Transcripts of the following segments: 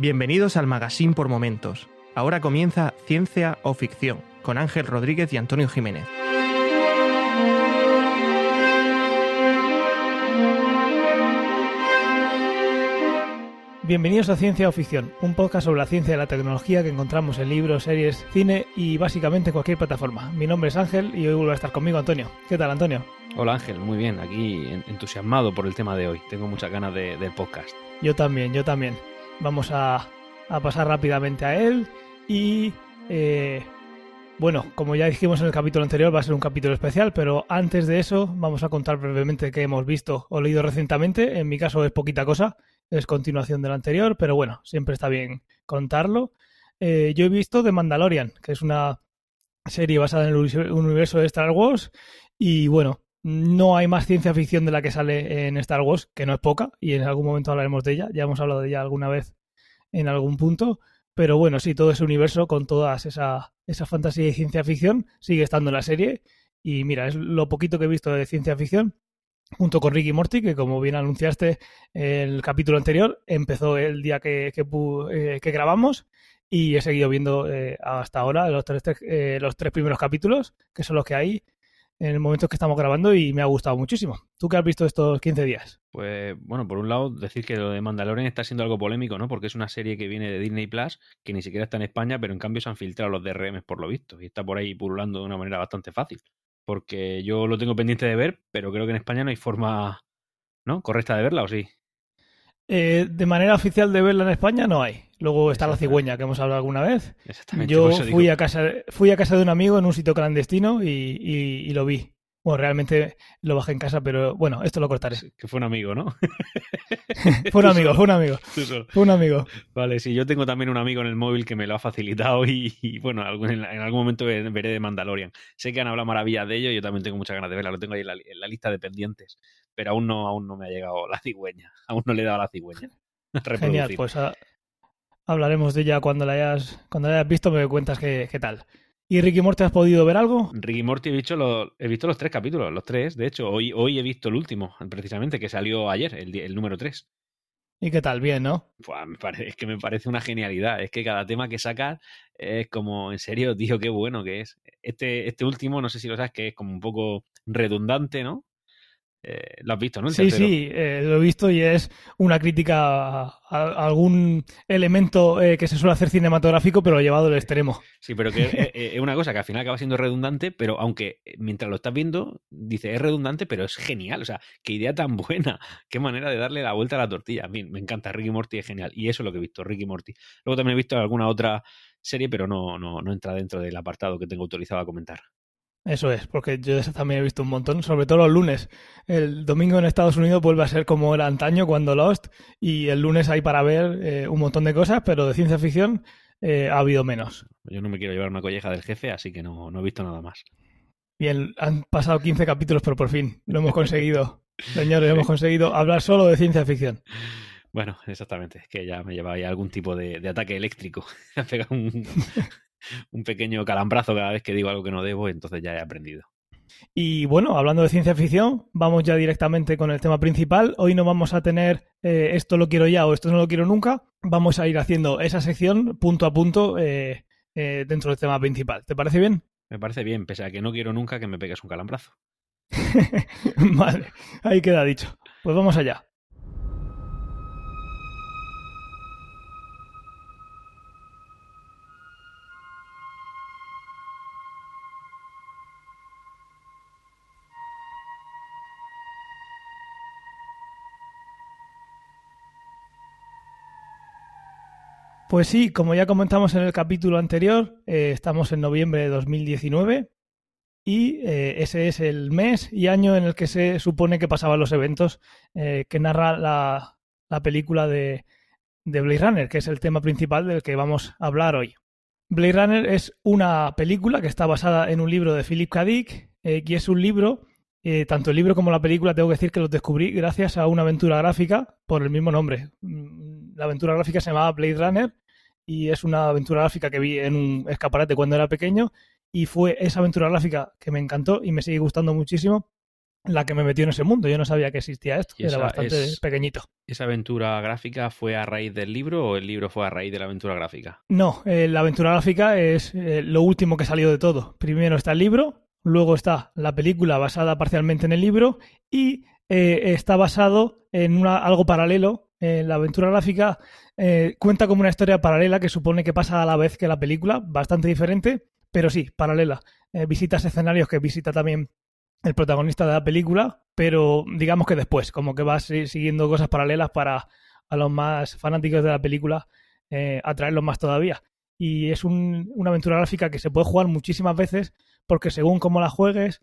Bienvenidos al Magazine por Momentos. Ahora comienza Ciencia o Ficción con Ángel Rodríguez y Antonio Jiménez. Bienvenidos a Ciencia o Ficción, un podcast sobre la ciencia y la tecnología que encontramos en libros, series, cine y básicamente cualquier plataforma. Mi nombre es Ángel y hoy vuelve a estar conmigo Antonio. ¿Qué tal, Antonio? Hola Ángel, muy bien, aquí entusiasmado por el tema de hoy. Tengo muchas ganas de, del podcast. Yo también, yo también. Vamos a, a pasar rápidamente a él y... Eh, bueno, como ya dijimos en el capítulo anterior, va a ser un capítulo especial, pero antes de eso vamos a contar brevemente qué hemos visto o leído recientemente. En mi caso es poquita cosa, es continuación del anterior, pero bueno, siempre está bien contarlo. Eh, yo he visto The Mandalorian, que es una serie basada en el universo de Star Wars, y bueno, no hay más ciencia ficción de la que sale en Star Wars, que no es poca, y en algún momento hablaremos de ella, ya hemos hablado de ella alguna vez en algún punto, pero bueno, sí, todo ese universo con todas esa, esa fantasía y ciencia ficción sigue estando en la serie. Y mira, es lo poquito que he visto de ciencia ficción, junto con Ricky Morty, que como bien anunciaste el capítulo anterior, empezó el día que, que, eh, que grabamos. Y he seguido viendo eh, hasta ahora los tres, eh, los tres primeros capítulos, que son los que hay en el momento que estamos grabando y me ha gustado muchísimo. ¿Tú qué has visto estos 15 días? Pues bueno, por un lado decir que lo de Mandalorian está siendo algo polémico, ¿no? Porque es una serie que viene de Disney Plus, que ni siquiera está en España, pero en cambio se han filtrado los DRM por lo visto y está por ahí pululando de una manera bastante fácil. Porque yo lo tengo pendiente de ver, pero creo que en España no hay forma, ¿no? Correcta de verla, ¿o sí? Eh, de manera oficial de verla en España no hay. Luego está la cigüeña que hemos hablado alguna vez. Exactamente. Yo fui a casa, fui a casa de un amigo en un sitio clandestino y, y, y lo vi. Bueno, realmente lo bajé en casa, pero bueno, esto lo cortaré. Que fue un amigo, ¿no? fue un amigo, fue un amigo. Fue un amigo. Vale, sí, yo tengo también un amigo en el móvil que me lo ha facilitado y, y bueno, en, algún momento veré de Mandalorian. Sé que han hablado maravillas de ello, yo también tengo muchas ganas de verla, lo tengo ahí en la, en la lista de pendientes, pero aún no, aún no me ha llegado la cigüeña, aún no le he dado la cigüeña. Genial, pues a, hablaremos de ella cuando la hayas, cuando la hayas visto, me cuentas qué, qué tal. ¿Y Ricky Morty has podido ver algo? Ricky Morty he visto, los, he visto los tres capítulos, los tres, de hecho. Hoy, hoy he visto el último, precisamente, que salió ayer, el, el número tres. ¿Y qué tal? Bien, ¿no? Pues me parece, es que me parece una genialidad. Es que cada tema que sacas es como, en serio, tío, qué bueno que es. Este, este último, no sé si lo sabes, que es como un poco redundante, ¿no? Eh, lo has visto, ¿no? El sí, tercero. sí, eh, lo he visto y es una crítica a, a algún elemento eh, que se suele hacer cinematográfico, pero llevado al extremo. Sí, pero que es, es, una cosa que al final acaba siendo redundante, pero aunque mientras lo estás viendo, dice es redundante, pero es genial. O sea, qué idea tan buena, qué manera de darle la vuelta a la tortilla. A mí me encanta, Ricky Morty es genial. Y eso es lo que he visto, Ricky Morty. Luego también he visto alguna otra serie, pero no, no, no entra dentro del apartado que tengo autorizado a comentar. Eso es, porque yo también he visto un montón, sobre todo los lunes. El domingo en Estados Unidos vuelve a ser como era antaño cuando Lost, y el lunes hay para ver eh, un montón de cosas, pero de ciencia ficción eh, ha habido menos. Yo no me quiero llevar una colleja del jefe, así que no, no he visto nada más. Bien, han pasado 15 capítulos, pero por fin lo hemos conseguido. Señores, sí. hemos conseguido hablar solo de ciencia ficción. Bueno, exactamente, es que ya me llevaba ya algún tipo de, de ataque eléctrico. Me ha pegado un, un pequeño calambrazo cada vez que digo algo que no debo, entonces ya he aprendido. Y bueno, hablando de ciencia ficción, vamos ya directamente con el tema principal. Hoy no vamos a tener eh, esto lo quiero ya o esto no lo quiero nunca. Vamos a ir haciendo esa sección punto a punto eh, eh, dentro del tema principal. ¿Te parece bien? Me parece bien, pese a que no quiero nunca que me pegues un calambrazo. vale, ahí queda dicho. Pues vamos allá. Pues sí, como ya comentamos en el capítulo anterior, eh, estamos en noviembre de 2019 y eh, ese es el mes y año en el que se supone que pasaban los eventos eh, que narra la, la película de, de, Blade Runner, que es el tema principal del que vamos a hablar hoy. Blade Runner es una película que está basada en un libro de Philip K. Dick y es un libro, tanto el libro como la película tengo que decir que los descubrí gracias a una aventura gráfica por el mismo nombre. La aventura gráfica se llamaba Blade Runner y es una aventura gráfica que vi en un escaparate cuando era pequeño y fue esa aventura gráfica que me encantó y me sigue gustando muchísimo la que me metió en ese mundo. Yo no sabía que existía esto, Y era bastante es- pequeñito. ¿Esa aventura gráfica fue a raíz del libro o el libro fue a raíz de la aventura gráfica? No, eh, la aventura gráfica es eh, lo último que salió de todo. Primero está el libro, luego está la película basada parcialmente en el libro y eh, está basado en una, algo paralelo. Eh, la aventura gráfica eh, cuenta como una historia paralela que supone que pasa a la vez que la película, bastante diferente, pero sí, paralela. Eh, visitas escenarios que visita también el protagonista de la película, pero digamos que después, como que vas siguiendo cosas paralelas para a los más fanáticos de la película eh, atraerlos más todavía. Y es un- una aventura gráfica que se puede jugar muchísimas veces porque según cómo la juegues,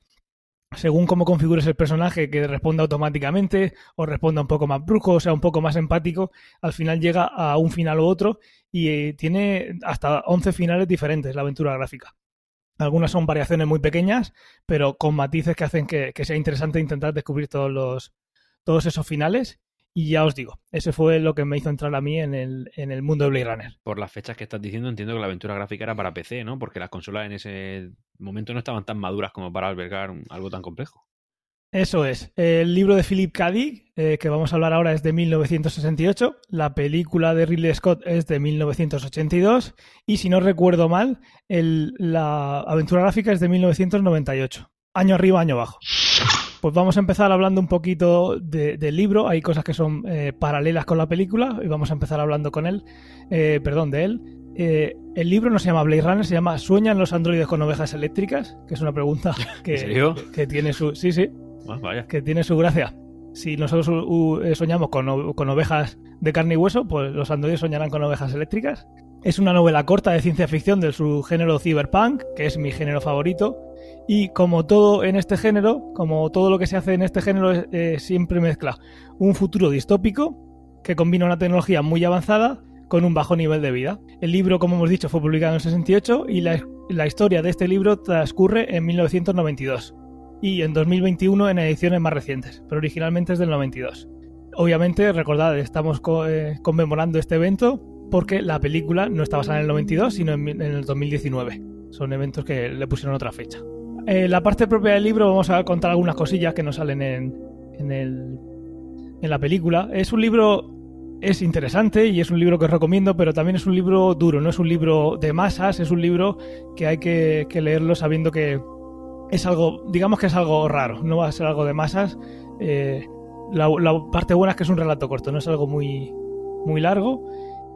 según cómo configures el personaje que responda automáticamente o responda un poco más brusco, o sea, un poco más empático, al final llega a un final u otro y eh, tiene hasta 11 finales diferentes la aventura gráfica. Algunas son variaciones muy pequeñas, pero con matices que hacen que, que sea interesante intentar descubrir todos los todos esos finales. Y ya os digo, ese fue lo que me hizo entrar a mí en el, en el mundo de Blade Runner. Por las fechas que estás diciendo, entiendo que la aventura gráfica era para PC, ¿no? Porque las consolas en ese momento no estaban tan maduras como para albergar algo tan complejo. Eso es. El libro de Philip K. Dick, eh, que vamos a hablar ahora, es de 1968. La película de Ridley Scott es de 1982. Y si no recuerdo mal, el- la aventura gráfica es de 1998. Año arriba, año abajo. Pues vamos a empezar hablando un poquito de- del libro. Hay cosas que son eh, paralelas con la película y vamos a empezar hablando con él, eh, perdón, de él. Eh, el libro no se llama Blade Runner, se llama ¿Sueñan los androides con ovejas eléctricas? Que es una pregunta que, ¿En serio? que tiene su... Sí, sí, Ah, vaya. que tiene su gracia. Si nosotros uh, uh, eh, soñamos con, con ovejas de carne y hueso, pues los androides soñarán con ovejas eléctricas. Es una novela corta de ciencia ficción del subgénero cyberpunk, que es mi género favorito. Y como todo en este género, como todo lo que se hace en este género, es- eh, siempre mezcla un futuro distópico que combina una tecnología muy avanzada con un bajo nivel de vida. El libro, como hemos dicho, fue publicado en el 68 y la, historia de este libro transcurre en 1992 y en 2021 en ediciones más recientes, pero originalmente es del 92. Obviamente, recordad, estamos eh, conmemorando este evento porque la película no está basada en el 92, sino en, en el 2019. Son eventos que le pusieron otra fecha. En la parte propia del libro vamos a contar algunas cosillas que no salen en, en, el, en la película. Es un libro, es interesante y es un libro que os recomiendo, pero también es un libro duro, no es un libro de masas, es un libro que hay que, que leerlo sabiendo que, es algo, digamos que es algo raro, no va a ser algo de masas. Eh, la, la parte buena es que es un relato corto, no es algo muy, muy largo.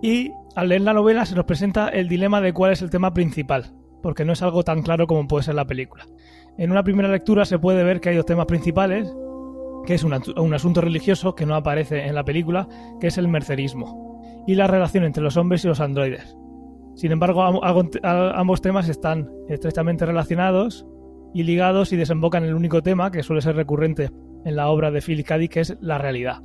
Y al leer la novela se nos presenta el dilema de cuál es el tema principal, porque no es algo tan claro como puede ser la película. En una primera lectura se puede ver que hay dos temas principales, que es un, asunto religioso que no aparece en la película, que es el mercerismo, y la relación entre los hombres y los androides. Sin embargo, ambos temas están estrechamente relacionados y ligados y desembocan en el único tema que suele ser recurrente en la obra de K. Dick, que es la realidad.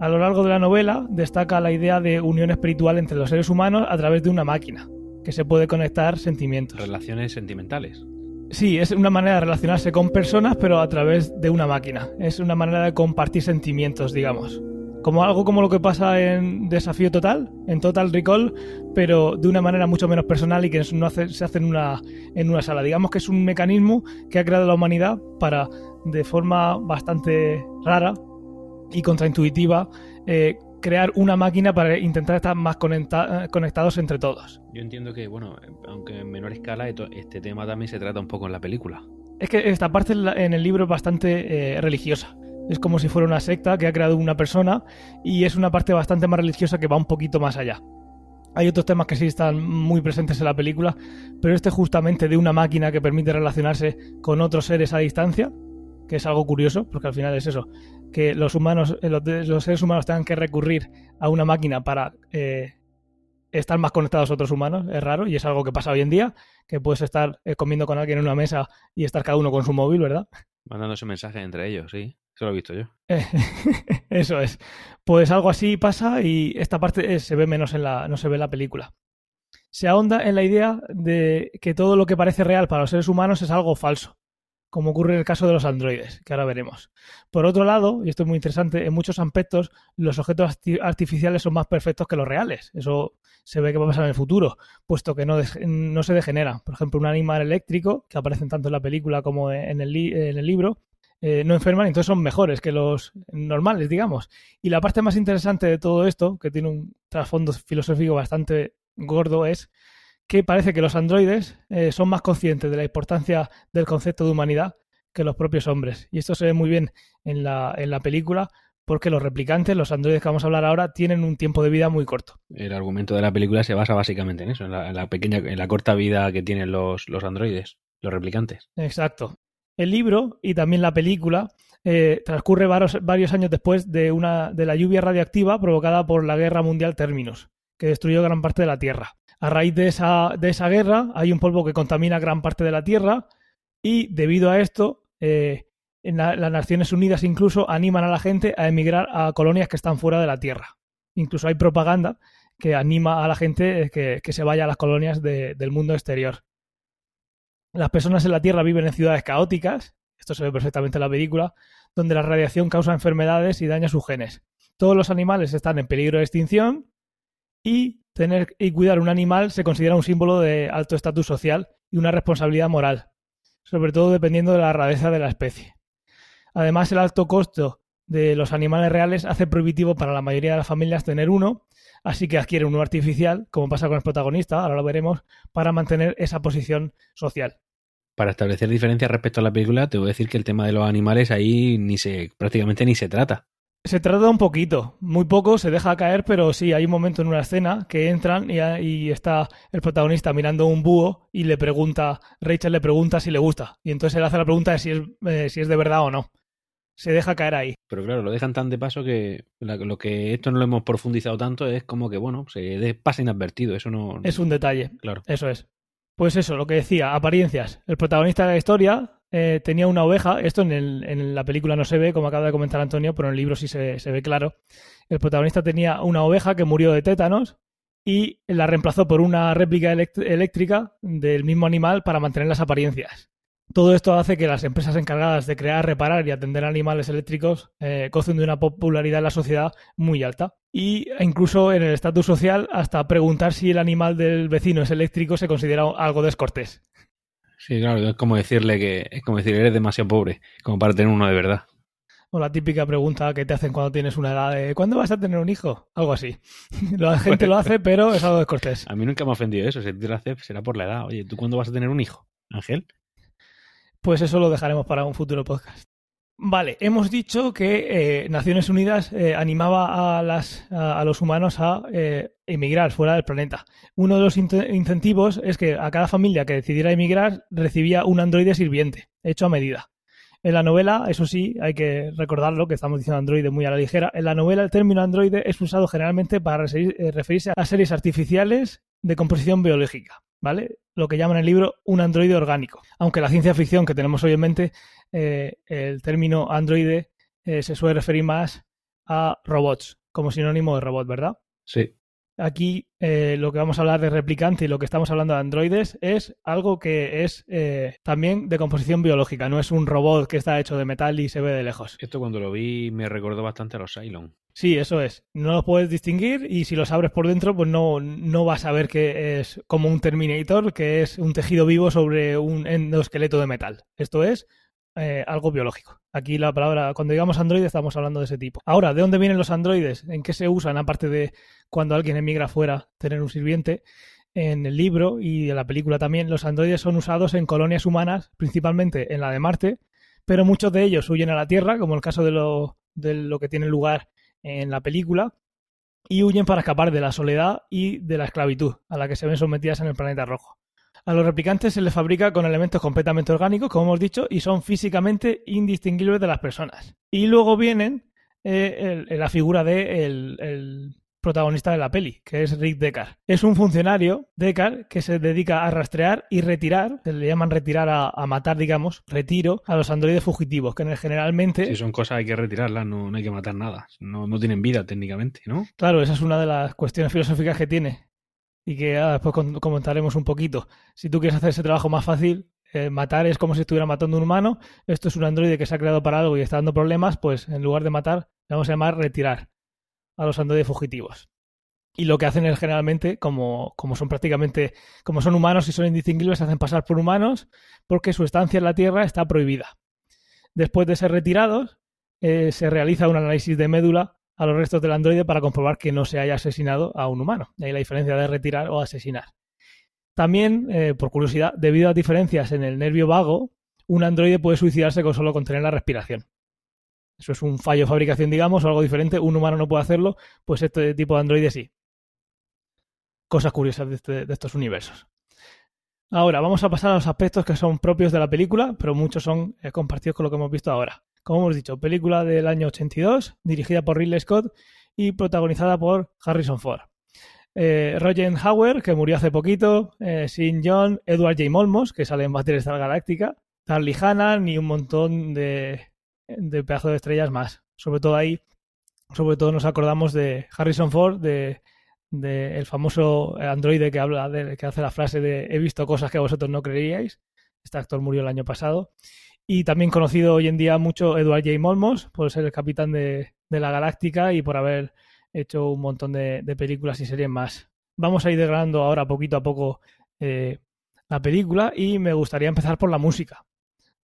A lo largo de la novela destaca la idea de unión espiritual entre los seres humanos a través de una máquina, que se puede conectar sentimientos. Relaciones sentimentales. Sí, es una manera de relacionarse con personas, pero a través de una máquina. Es una manera de compartir sentimientos, digamos. Como algo como lo que pasa en Desafío Total, en Total Recall, pero de una manera mucho menos personal y que no se hace en una, en una sala. Digamos que es un mecanismo que ha creado la humanidad para, de forma bastante rara y contraintuitiva, eh, crear una máquina para intentar estar más conecta- conectados entre todos. Yo entiendo que, bueno, aunque en menor escala, este tema también se trata un poco en la película. Es que esta parte en el libro es bastante eh, religiosa. Es como si fuera una secta que ha creado una persona y es una parte bastante más religiosa que va un poquito más allá. Hay otros temas que sí están muy presentes en la película, pero este justamente de una máquina que permite relacionarse con otros seres a distancia, que es algo curioso, porque al final es eso, que los humanos, eh, los, seres humanos tengan que recurrir a una máquina para eh, estar más conectados a otros humanos, es raro y es algo que pasa hoy en día, que puedes estar eh, comiendo con alguien en una mesa y estar cada uno con su móvil, ¿verdad? Mandándose mensajes entre ellos, sí. Eso lo he visto yo. Eh, Eso es. Pues algo así pasa y esta parte se ve menos en la, no se ve en la película. Se ahonda en la idea de que todo lo que parece real para los seres humanos es algo falso, como ocurre en el caso de los androides, que ahora veremos. Por otro lado, y esto es muy interesante, en muchos aspectos los objetos arti- artificiales son más perfectos que los reales. Eso se ve que va a pasar en el futuro, puesto que no, no se degenera. Por ejemplo, un animal eléctrico, que aparece tanto en la película como en el, en el libro, eh, no enferman entonces son mejores que los normales, digamos. Y la parte más interesante de todo esto, que tiene un trasfondo filosófico bastante gordo, es que parece que los androides eh, son más conscientes de la importancia del concepto de humanidad que los propios hombres. Y esto se ve muy bien en la, en la película porque los replicantes, los androides que vamos a hablar ahora, tienen un tiempo de vida muy corto. El argumento de la película se basa básicamente en eso, en la, pequeña, en la corta vida que tienen los, los androides, los replicantes. Exacto. El libro y también la película eh, transcurre varios, varios, años después de, una, de la lluvia radiactiva provocada por la Guerra Mundial Terminus, que destruyó gran parte de la Tierra. A raíz de esa, de esa guerra hay un polvo que contamina gran parte de la Tierra y debido a esto eh, las Naciones Unidas incluso animan a la gente a emigrar a colonias que están fuera de la Tierra. Incluso hay propaganda que anima a la gente que, que se vaya a las colonias del mundo exterior. Las personas en la Tierra viven en ciudades caóticas, esto se ve perfectamente en la película, donde la radiación causa enfermedades y daña sus genes. Todos los animales están en peligro de extinción y tener y cuidar un animal se considera un símbolo de alto estatus social y una responsabilidad moral, sobre todo dependiendo de la rareza de la especie. Además, el alto costo de los animales reales hace prohibitivo para la mayoría de las familias tener uno, así que adquiere uno artificial, como pasa con el protagonista, ahora lo veremos, para mantener esa posición social. Para establecer diferencias respecto a la película, te voy a decir que el tema de los animales ahí ni se, prácticamente ni se trata. Se trata un poquito, muy poco, se deja caer, pero sí, hay un momento en una escena que entran y, está el protagonista mirando un búho y le pregunta, Rachel le pregunta si le gusta. Y entonces él hace la pregunta de si es, eh, si es de verdad o no se deja caer ahí. Pero claro, lo dejan tan de paso que lo que esto no lo hemos profundizado tanto es como que, bueno, se pasa inadvertido. Eso no. Es un detalle. Claro. Eso es. Pues eso, lo que decía, apariencias. El protagonista de la historia eh, tenía una oveja. Esto en, el, en, la película no se ve, como acaba de comentar Antonio, pero en el libro sí se, ve claro. El protagonista tenía una oveja que murió de tétanos y la reemplazó por una réplica eléctrica del mismo animal para mantener las apariencias. Todo esto hace que las empresas encargadas de crear, reparar y atender animales eléctricos eh, de una popularidad en la sociedad muy alta. Y incluso en el estatus social, hasta preguntar si el animal del vecino es eléctrico se considera algo descortés. Sí, claro, es como decirle que es como decir eres demasiado pobre como para tener uno de verdad. O la típica pregunta que te hacen cuando tienes una edad de ¿cuándo vas a tener un hijo? Algo así. La gente lo hace, pero es algo descortés. A mí nunca me ha ofendido eso. Si te lo hace, será por la edad. Oye, ¿tú cuándo vas a tener un hijo, Ángel? Pues eso lo dejaremos para un futuro podcast. Vale, hemos dicho que eh, Naciones Unidas eh, animaba a, las, los humanos a eh, emigrar fuera del planeta. Uno de los incentivos es que a cada familia que decidiera emigrar recibía un androide sirviente, hecho a medida. En la novela, eso sí, hay que recordarlo, que estamos diciendo androide muy a la ligera, en la novela el término androide es usado generalmente para referirse a seres artificiales de composición biológica. ¿Vale? Lo que llaman en el libro un androide orgánico. Aunque la ciencia ficción que tenemos hoy en mente, eh, el término androide eh, se suele referir más a robots, como sinónimo de robot, ¿verdad? Sí. Aquí eh, lo que vamos a hablar de replicante y lo que estamos hablando de androides es algo que es también de composición biológica, no es un robot que está hecho de metal y se ve de lejos. Esto cuando lo vi me recordó bastante a los Cylon. Sí, eso es. No lo puedes distinguir y si los abres por dentro, pues no, no vas a ver que es como un Terminator, que es un tejido vivo sobre un endoesqueleto de metal. Esto es eh, algo biológico. Aquí la palabra, cuando digamos androide, estamos hablando de ese tipo. Ahora, ¿de dónde vienen los androides? ¿En qué se usan? Aparte de cuando alguien emigra fuera, tener un sirviente. En el libro y en la película también, los androides son usados en colonias humanas, principalmente en la de Marte, pero muchos de ellos huyen a la Tierra, como el caso de lo, de lo que tiene lugar en la película y huyen para escapar de la soledad y de la esclavitud a la que se ven sometidas en el planeta rojo. A los replicantes se les fabrica con elementos completamente orgánicos, como hemos dicho, y son físicamente indistinguibles de las personas. Y luego vienen eh, la figura de el, protagonista de la peli, que es Rick Deckard. Es un funcionario, Deckard, que se dedica a rastrear y retirar, se le llaman retirar a, matar, digamos, retiro a los androides fugitivos, que generalmente... Si son cosas hay que retirarlas, no, hay que matar nada. No, no tienen vida técnicamente, ¿no? Claro, esa es una de las cuestiones filosóficas que tiene y que ah, después comentaremos un poquito. Si tú quieres hacer ese trabajo más fácil, eh, matar es como si estuviera matando a un humano, esto es un androide que se ha creado para algo y está dando problemas, pues en lugar de matar, le vamos a llamar retirar a los androides fugitivos. Y lo que hacen es generalmente, como, como son prácticamente, como son humanos y son indistinguibles, hacen pasar por humanos porque su estancia en la Tierra está prohibida. Después de ser retirados, eh, se realiza un análisis de médula a los restos del androide para comprobar que no se haya asesinado a un humano. De ahí la diferencia de retirar o asesinar. También, eh, por curiosidad, debido a diferencias en el nervio vago, un androide puede suicidarse con solo contener la respiración. Eso es un fallo de fabricación, digamos, o algo diferente. Un humano no puede hacerlo, pues este tipo de androide sí. Cosas curiosas de, este- estos universos. Ahora, vamos a pasar a los aspectos que son propios de la película, pero muchos son eh, compartidos con lo que hemos visto ahora. Como hemos dicho, película del año 82, dirigida por Ridley Scott y protagonizada por Harrison Ford. Eh, Roger Hauer, que murió hace poquito, eh, Sin John, Edward J. Molmos, que sale en Battlestar Galáctica, Charlie Hannan y un montón de, de pedazos de estrellas más. Sobre todo ahí, sobre todo nos acordamos de Harrison Ford, de, el famoso androide que habla de, que hace la frase de he visto cosas que vosotros no creeríais. Este actor murió el año pasado. Y también conocido hoy en día mucho Edward J. Molmos por ser el capitán de, la Galáctica y por haber hecho un montón de, de, películas y series más. Vamos a ir degradando ahora poquito a poco eh, la película y me gustaría empezar por la música.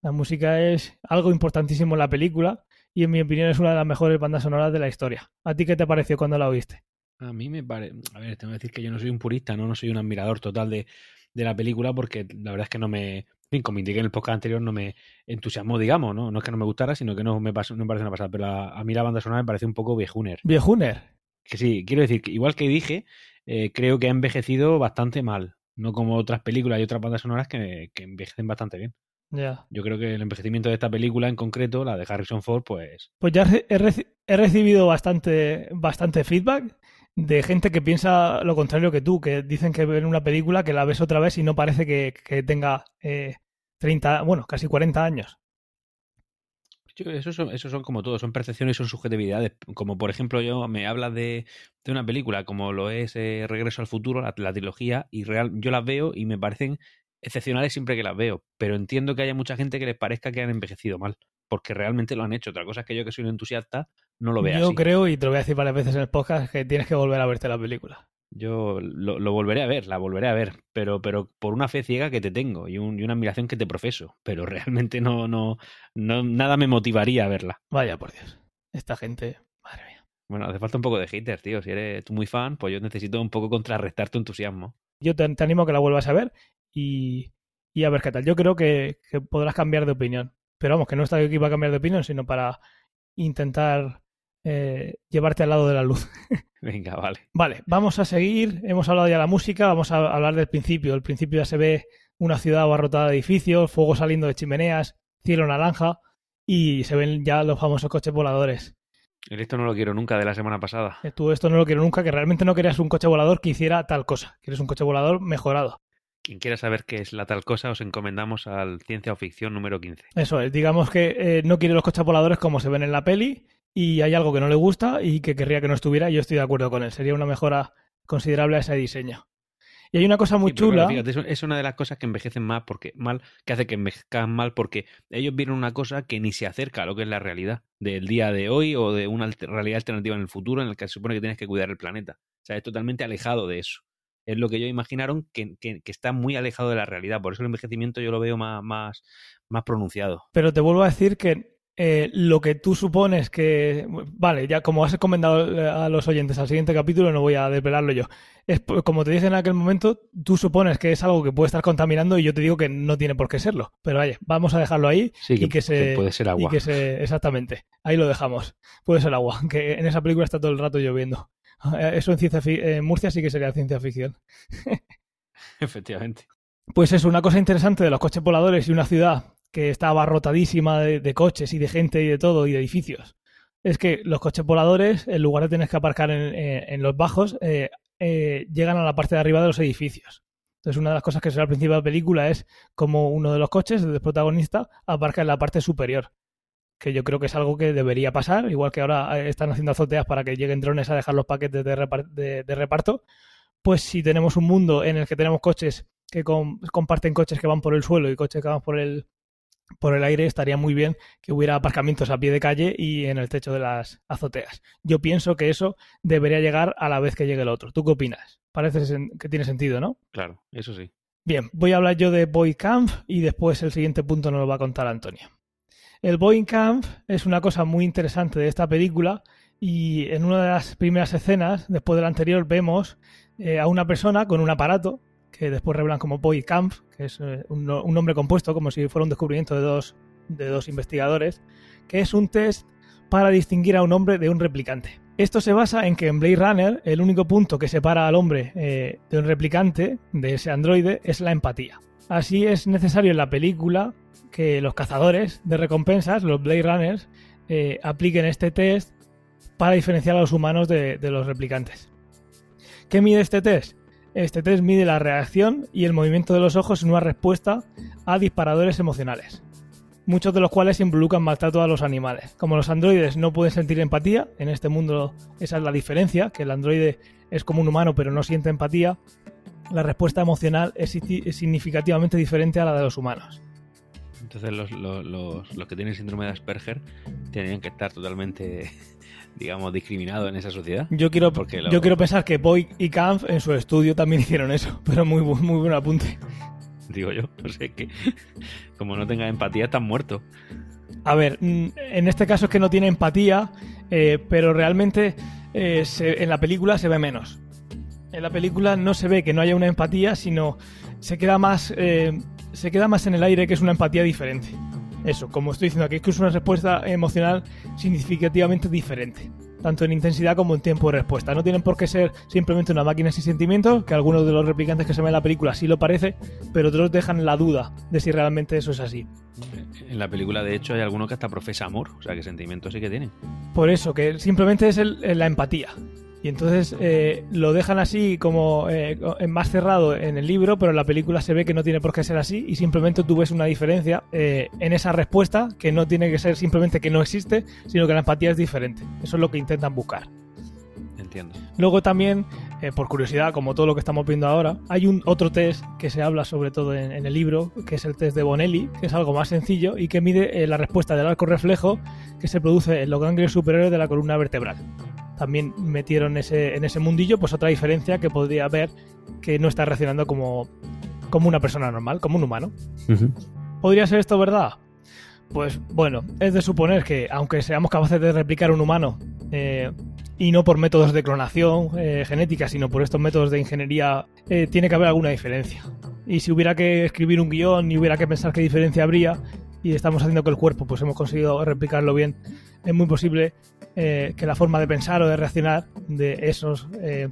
La música es algo importantísimo en la película y en mi opinión es una de las mejores bandas sonoras de la historia. ¿A ti qué te pareció cuando la oíste? A mí me parece... A ver, tengo que decir que yo no soy un purista, no, no soy un admirador total de, de la película porque la verdad es que no me... Como indiqué en el podcast anterior, no me entusiasmó, digamos, ¿no? No es que no me gustara, sino que no me, pasó, no me parece una pasada. Pero a, a mí la banda sonora me parece un poco viejuner. ¿Viejuner? Que sí, quiero decir que igual que dije, eh, creo que ha envejecido bastante mal. No como otras películas y otras bandas sonoras que, que envejecen bastante bien. Yeah. Yo creo que el envejecimiento de esta película en concreto, la de Harrison Ford, pues... Pues ya he, reci he recibido bastante, bastante feedback de gente que piensa lo contrario que tú, que dicen que ven una película que la ves otra vez y no parece que, que tenga eh, 30, bueno, casi 40 años. Yo, eso, son, eso son como todo, son percepciones y son subjetividades. Como por ejemplo, yo me hablas de, de una película como lo es eh, Regreso al Futuro, la, la, trilogía, y real, yo las veo y me parecen excepcionales siempre que las veo, pero entiendo que haya mucha gente que les parezca que han envejecido mal, porque realmente lo han hecho. Otra cosa es que yo que soy un entusiasta no lo vea Yo así. creo, y te lo voy a decir varias veces en el podcast, que tienes que volver a verte la película. Yo lo, lo, volveré a ver, la volveré a ver, pero, pero por una fe ciega que te tengo y, un, y, una admiración que te profeso, pero realmente no, no, no, nada me motivaría a verla. Vaya por Dios, esta gente, madre mía. Bueno, hace falta un poco de hater, tío. Si eres tú muy fan, pues yo necesito un poco contrarrestar tu entusiasmo. Yo te, te animo a que la vuelvas a ver y, y a ver qué tal. Yo creo que, que, podrás cambiar de opinión. Pero vamos, que no está aquí para cambiar de opinión, sino para intentar eh, llevarte al lado de la luz. Venga, vale. Vale, vamos a seguir. Hemos hablado ya de la música, vamos a hablar del principio. El principio ya se ve una ciudad abarrotada de edificios, fuego saliendo de chimeneas, cielo naranja y se ven ya los famosos coches voladores. Esto no lo quiero nunca de la semana pasada. Tú esto no lo quiero nunca, que realmente no querías un coche volador que hiciera tal cosa. Quieres un coche volador mejorado. Quien quiera saber qué es la tal cosa, os encomendamos al Ciencia o Ficción número 15. Eso es, digamos que eh, no quiere los coches voladores como se ven en la peli y hay algo que no le gusta y que querría que no estuviera y yo estoy de acuerdo con él. Sería una mejora considerable a ese diseño. Y hay una cosa muy sí, chula. Fíjate, es una de las cosas que envejecen más porque mal, que hace que envejezcan mal porque ellos vieron una cosa que ni se acerca a lo que es la realidad del día de hoy o de una realidad alternativa en el futuro en el que se supone que tienes que cuidar el planeta. O sea, es totalmente alejado de eso. Es lo que ellos imaginaron que, que, que, está muy alejado de la realidad. Por eso el envejecimiento yo lo veo más, más, más pronunciado. Pero te vuelvo a decir que eh, lo que tú supones que. Vale, ya como has comentado a los oyentes al siguiente capítulo, no voy a desvelarlo yo. Es como te dije en aquel momento, tú supones que es algo que puede estar contaminando y yo te digo que no tiene por qué serlo. Pero vaya, vamos a dejarlo ahí sí, y que se. Que puede ser agua. Y que se. Exactamente. Ahí lo dejamos. Puede ser agua. Que en esa película está todo el rato lloviendo. Eso en, ciencia en Murcia sí que sería ciencia ficción. Efectivamente. Pues eso, una cosa interesante de los coches voladores y una ciudad que está abarrotadísima de, coches y de gente y de todo y de edificios. Es que los coches voladores, en lugar de tener que aparcar en, en, los bajos, eh, eh, llegan a la parte de arriba de los edificios. Entonces, una de las cosas que se ve al principio de la película es como uno de los coches, el protagonista, aparca en la parte superior. Que yo creo que es algo que debería pasar, igual que ahora eh, están haciendo azoteas para que lleguen drones a dejar los paquetes de, de reparto. Pues si tenemos un mundo en el que tenemos coches que com comparten coches que van por el suelo y coches que van por el, por el aire estaría muy bien que hubiera aparcamientos a pie de calle y en el techo de las azoteas. Yo pienso que eso debería llegar a la vez que llegue el otro. ¿Tú qué opinas? Parece que tiene sentido, ¿no? Claro, eso sí. Bien, voy a hablar yo de Boy Camp y después el siguiente punto nos lo va a contar Antonio. El Boeing Camp es una cosa muy interesante de esta película y en una de las primeras escenas, después de la anterior, vemos eh, a una persona con un aparato que después revelan como Boy Camp, que es eh, un, no- un nombre compuesto, como si fuera un descubrimiento de dos, de dos investigadores, que es un test para distinguir a un hombre de un replicante. Esto se basa en que en Blade Runner el único punto que separa al hombre eh, de un replicante, de ese androide, es la empatía. Así es necesario en la película que los cazadores de recompensas, los Blade Runners, eh, apliquen este test para diferenciar a los humanos de los replicantes. ¿Qué mide este test? Este test mide la reacción y el movimiento de los ojos en una respuesta a disparadores emocionales, muchos de los cuales involucran maltrato a los animales. Como los androides no pueden sentir empatía, en este mundo esa es la diferencia, que el androide es como un humano pero no siente empatía, la respuesta emocional es si- es significativamente diferente a la de los humanos. Entonces los que tienen síndrome de Asperger tendrían que estar totalmente, digamos, discriminados en esa sociedad. Yo quiero, Porque lo- yo quiero pensar que Boy y Kampf en su estudio también hicieron eso, pero muy, muy buen apunte. Digo yo, no sé, que como no tengas empatía estás muerto. A ver, mm, en este caso es que no tiene empatía, eh, pero realmente eh, se- en la película se ve menos. En la película no se ve que no haya una empatía, sino se queda más, eh, se queda más en el aire que es una empatía diferente. Eso, como estoy diciendo aquí, es que es una respuesta emocional significativamente diferente, tanto en intensidad como en tiempo de respuesta. No tienen por qué ser simplemente una máquina sin sentimientos, que algunos de los replicantes que se ven en la película sí lo parece, pero otros dejan la duda de si realmente eso es así. En la película, de hecho, hay algunos que hasta profesa amor, o sea, que sentimientos sí que tienen. Por eso, que simplemente es el- la empatía. Y entonces eh, lo dejan así como eh, más cerrado en el libro, pero en la película se ve que no tiene por qué ser así y simplemente tú ves una diferencia eh, en esa respuesta que no tiene que ser simplemente que no existe, sino que la empatía es diferente. Eso es lo que intentan buscar. Entiendo. Luego también, por curiosidad, como todo lo que estamos viendo ahora, hay un otro test que se habla sobre todo en, en el libro, que es el test de Bonelli, que es algo más sencillo y que mide la respuesta del arco reflejo que se produce en los ganglios superiores de la columna vertebral. También metieron ese, en ese mundillo pues otra diferencia que podría ver que no está reaccionando como, como una persona normal, como un humano. ¿Podría ser esto verdad? Pues bueno, es de suponer que aunque seamos capaces de replicar un humano eh, y no por métodos de clonación eh, genética, sino por estos métodos de ingeniería, eh, tiene que haber alguna diferencia. Y si hubiera que escribir un guion y hubiera que pensar qué diferencia habría, y estamos haciendo que el cuerpo pues hemos conseguido replicarlo bien, es muy posible eh, que la forma de pensar o de reaccionar de esos eh,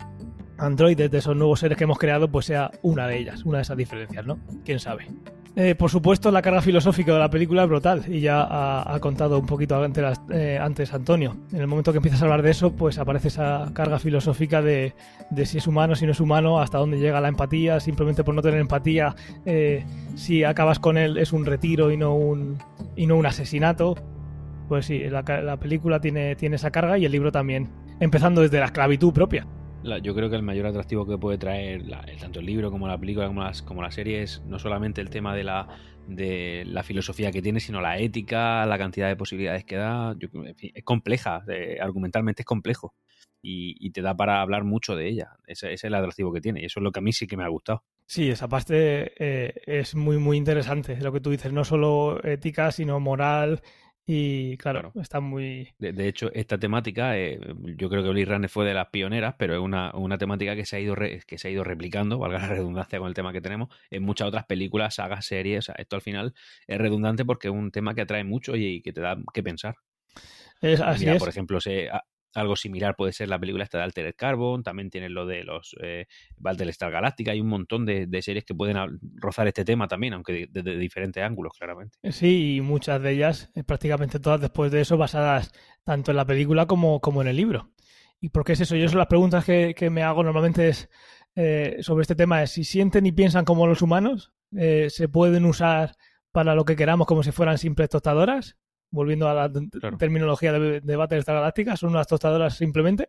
androides, de esos nuevos seres que hemos creado, pues sea una de ellas, una de esas diferencias, ¿no? ¿Quién sabe? Eh, por supuesto, la carga filosófica de la película es brutal y ya ha, contado un poquito antes, antes Antonio. En el momento que empiezas a hablar de eso, pues aparece esa carga filosófica de, si es humano, si no es humano, hasta dónde llega la empatía, simplemente por no tener empatía, si acabas con él es un retiro y no un asesinato. Pues sí, la, película tiene, tiene esa carga y el libro también, empezando desde la esclavitud propia. La- yo creo que el mayor atractivo que puede traer la- el- tanto el libro como la película como, las, como la serie es no solamente el tema de la, de la filosofía que tiene, sino la ética, la cantidad de posibilidades que da. Yo creo- en fin, es compleja, eh, argumentalmente es complejo y, y te da para hablar mucho de ella. Ese, ese es el atractivo que tiene y eso es lo que a mí sí que me ha gustado. Sí, esa parte eh, es muy, muy interesante. Lo que tú dices, no solo ética, sino moral. Y claro, Claro. está muy. De, de hecho, esta temática, eh, yo creo que Blade Runner fue de las pioneras, pero es una, una temática que se, ha ido re- que se ha ido replicando, valga la redundancia con el tema que tenemos, en muchas otras películas, sagas, series. O sea, esto al final es redundante porque es un tema que atrae mucho y, que te da que pensar. Es, así Mira, es. por ejemplo, se- a- algo similar puede ser la película esta de Altered Carbon, también tienes lo de los eh, Battlestar Galactica, hay un montón de, de series que pueden rozar este tema también, aunque desde de, diferentes ángulos, claramente. Sí, y muchas de ellas, eh, prácticamente todas después de eso, basadas tanto en la película como, como en el libro. ¿Y por qué es eso? Yo son las preguntas que, que me hago normalmente es eh, sobre este tema es si sienten y piensan como los humanos, eh, se pueden usar para lo que queramos como si fueran simples tostadoras, volviendo a la Claro. terminología de, de Battlestar Galáctica, son unas tostadoras simplemente.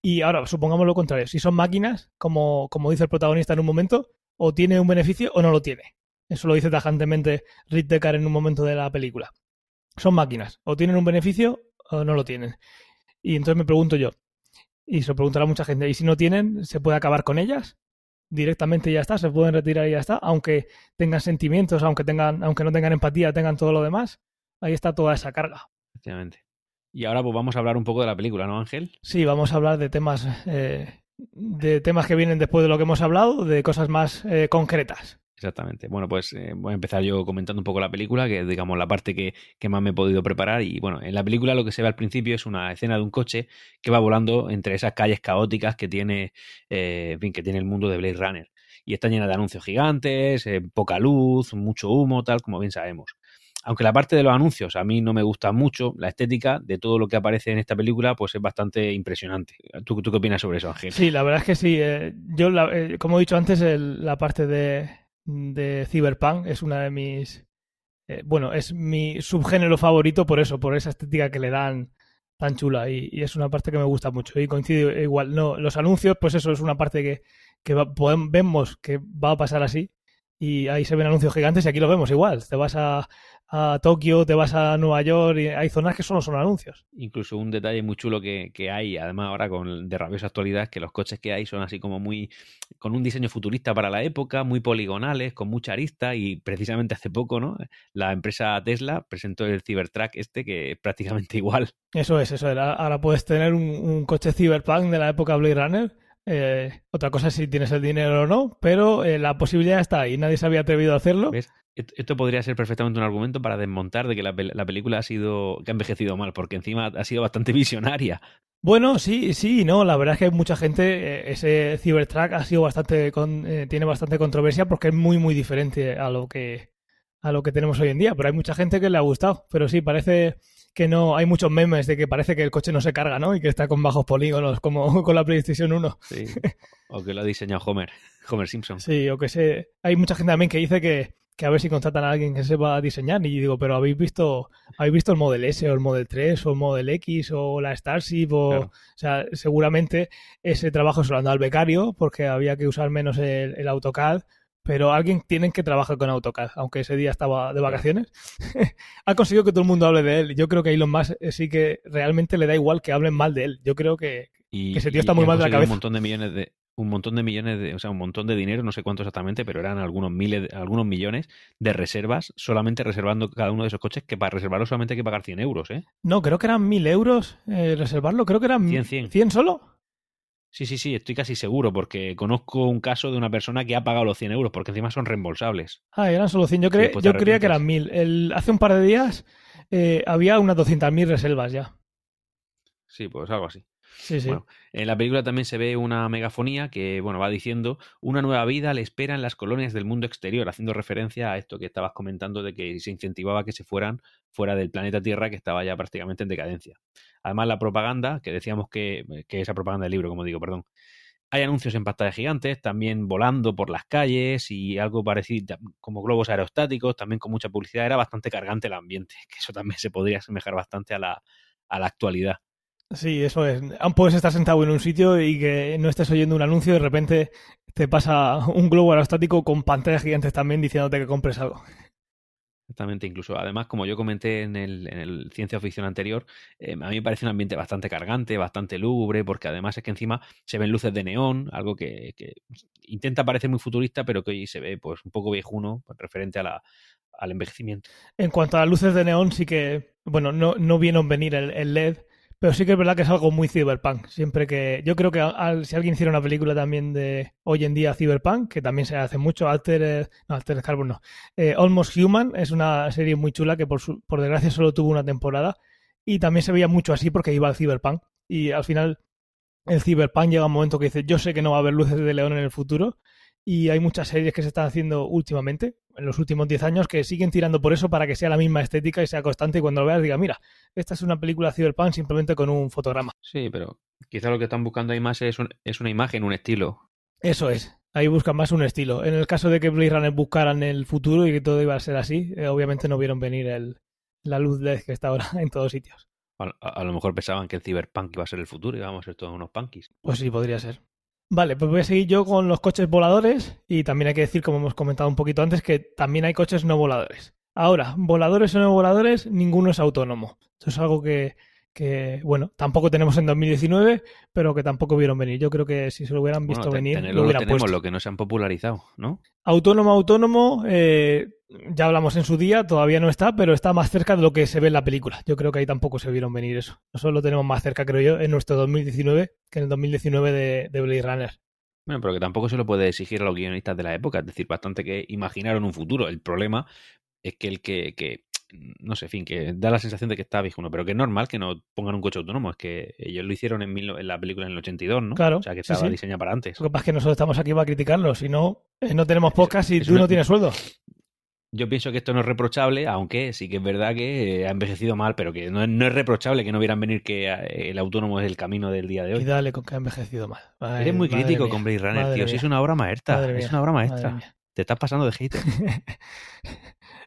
Y ahora, supongamos lo contrario, si son máquinas, como, como dice el protagonista en un momento, o tiene un beneficio o no lo tiene. Eso lo dice tajantemente Rick Deckard en un momento de la película. Son máquinas, o tienen un beneficio o no lo tienen. Y entonces me pregunto yo, y se lo preguntará mucha gente, ¿y si no tienen, se puede acabar con ellas? Directamente y ya está, se pueden retirar y ya está, aunque tengan sentimientos, aunque tengan, aunque no tengan empatía, tengan todo lo demás. Ahí está toda esa carga. Efectivamente. Y ahora pues vamos a hablar un poco de la película, ¿no, Ángel? Sí, vamos a hablar de temas, eh, de temas que vienen después de lo que hemos hablado, de cosas más eh, concretas. Exactamente. Bueno, pues eh, voy a empezar yo comentando un poco la película, que es, digamos, la parte que, que, más me he podido preparar. Y bueno, en la película lo que se ve al principio es una escena de un coche que va volando entre esas calles caóticas que tiene, eh, en fin, que tiene el mundo de Blade Runner. Y está llena de anuncios gigantes, eh, poca luz, mucho humo, tal, como bien sabemos. Aunque la parte de los anuncios a mí no me gusta mucho, la estética de todo lo que aparece en esta película pues es bastante impresionante. ¿Tú, tú qué opinas sobre eso, Ángel? Sí, la verdad es que sí. Eh, yo, la, eh, como he dicho antes, el, la parte de, de Cyberpunk es una de mis... Eh, bueno, es mi subgénero favorito por eso, por esa estética que le dan tan chula y, y, es una parte que me gusta mucho y coincido igual. No, los anuncios, pues eso es una parte que, que va, podemos, vemos que va a pasar así y ahí se ven anuncios gigantes y aquí lo vemos igual. Te vas a, a Tokio, te vas a Nueva York y hay zonas que solo son anuncios. Incluso un detalle muy chulo que, que hay, además ahora con de rabiosa actualidad, es que los coches que hay son así como muy con un diseño futurista para la época, muy poligonales, con mucha arista y precisamente hace poco, ¿no? La empresa Tesla presentó el Cybertruck este que es prácticamente igual. Eso es, eso era. Ahora puedes tener un, un coche Cyberpunk de la época Blade Runner eh, otra cosa es si tienes el dinero o no, pero eh, la posibilidad está ahí. Nadie se había atrevido a hacerlo. ¿Ves? Esto podría ser perfectamente un argumento para desmontar de que la, la, película ha sido que ha envejecido mal, porque encima ha sido bastante visionaria. Bueno, sí, sí, no. La verdad es que hay mucha gente. Eh, ese Cybertruck ha sido bastante, con, eh, tiene bastante controversia porque es muy, muy diferente a lo que a lo que tenemos hoy en día. Pero hay mucha gente que le ha gustado. Pero sí, parece que no hay muchos memes de que parece que el coche no se carga, ¿no? Y que está con bajos polígonos como con la PlayStation 1. Sí. O que lo ha diseñado Homer, Homer Simpson. Sí, o que sé. Hay mucha gente también que dice que, que a ver si contratan a alguien que sepa diseñar. Y digo, pero habéis visto, habéis visto el Model S o el Model 3 o el Model X o la Starship o, claro. o sea, seguramente ese trabajo se lo han dado al becario porque había que usar menos el, el AutoCAD pero alguien tiene que trabajar con AutoCAD, aunque ese día estaba de vacaciones. ha conseguido que todo el mundo hable de él. Yo creo que Elon Musk sí que realmente le da igual que hablen mal de él. Yo creo que, y, que ese tío está muy mal de la cabeza. Un montón de millones de un montón de millones de, o sea, un montón de dinero, no sé cuánto exactamente, pero eran algunos miles, algunos millones de reservas, solamente reservando cada uno de esos coches, que para reservarlo solamente hay que pagar 100 euros, ¿eh? No, creo que eran 1000 euros eh, reservarlo, creo que eran 100, 100. 100 solo. Sí, sí, sí, estoy casi seguro porque conozco un caso de una persona que ha pagado los 100 euros porque encima son reembolsables. Ah, eran solo 100. Yo, cre yo creía que eran 1000. El, hace un par de días eh, había unas 200.000 reservas ya. Sí, pues algo así. Bueno, en la película también se ve una megafonía que, bueno, va diciendo una nueva vida le espera en las colonias del mundo exterior, haciendo referencia a esto que estabas comentando de que se incentivaba que se fueran fuera del planeta Tierra que estaba ya prácticamente en decadencia. Además, la propaganda, que decíamos que, que esa propaganda del libro, como digo, perdón, hay anuncios en pantalla gigantes, también volando por las calles y algo parecido como globos aerostáticos, también con mucha publicidad. Era bastante cargante el ambiente, que eso también se podría asemejar bastante a la, a la actualidad. Sí, eso es. Aún puedes estar sentado en un sitio y que no estés oyendo un anuncio y de repente te pasa un globo aerostático con pantallas gigantes también diciéndote que compres algo. Exactamente, incluso además, como yo comenté en el, en el ciencia ficción anterior, eh, a mí me parece un ambiente bastante cargante, bastante lúgubre, porque además es que encima se ven luces de neón, algo que, que intenta parecer muy futurista, pero que hoy se ve pues un poco viejuno referente a la, al envejecimiento. En cuanto a las luces de neón, sí que, bueno, no, no vieron venir el, el LED, pero sí que es verdad que es algo muy cyberpunk. Siempre que. Yo creo que al, si alguien hiciera una película también de hoy en día cyberpunk, que también se hace mucho, Alter. No, Alter Carbon no. Eh, Almost Human es una serie muy chula que por, su, por desgracia solo tuvo una temporada. Y también se veía mucho así porque iba al cyberpunk. Y al final, el cyberpunk llega un momento que dice: Yo sé que no va a haber luces de león en el futuro. Y hay muchas series que se están haciendo últimamente, en los últimos 10 años, que siguen tirando por eso para que sea la misma estética y sea constante y cuando lo veas diga, mira, esta es una película cyberpunk simplemente con un fotograma. Sí, pero quizá lo que están buscando ahí más es, un, es una imagen, un estilo. Eso es. Ahí buscan más un estilo. En el caso de que Blade Runner buscaran el futuro y que todo iba a ser así, eh, obviamente no vieron venir el, la luz LED que está ahora en todos sitios. A, a, lo mejor pensaban que el cyberpunk iba a ser el futuro y íbamos a ser todos unos punkies. Pues sí, podría ser. Vale, pues voy a seguir yo con los coches voladores y también hay que decir, como hemos comentado un poquito antes, que también hay coches no voladores. Ahora, voladores o no voladores, ninguno es autónomo. Esto es algo que, que, bueno, tampoco tenemos en 2019, pero que tampoco vieron venir. Yo creo que si se lo hubieran visto Bueno, venir, tenerlo lo lo hubieran tenemos, puesto. lo que no se han popularizado, ¿no? Autónomo, autónomo, eh, ya hablamos en su día, todavía no está, pero está más cerca de lo que se ve en la película. Yo creo que ahí tampoco se vieron venir eso. Nosotros lo tenemos más cerca, creo yo, en nuestro 2019 que en el 2019 de, de Blade Runner. Bueno, pero que tampoco se lo puede exigir a los guionistas de la época. Es decir, bastante que imaginaron un futuro. El problema es que el que, que no sé, en fin, que da la sensación de que está viejuno, pero que es normal que no pongan un coche autónomo. Es que ellos lo hicieron en, mil- en la película en el 82, ¿no? Claro, O sea, que estaba sí. diseñada para antes. Lo que pasa es que nosotros estamos aquí para criticarlo, si no, eh, no tenemos podcast y es tú una- no tienes sueldo. Yo pienso que esto no es reprochable, aunque sí que es verdad que eh, ha envejecido mal, pero que no, es- no es reprochable que no vieran venir que eh, el autónomo es el camino del día de Y hoy. dale con que ha envejecido mal. Eres muy crítico mía, con Blade Runner, tío. Si es una obra maestra. Es una obra maestra. Te estás pasando de hater.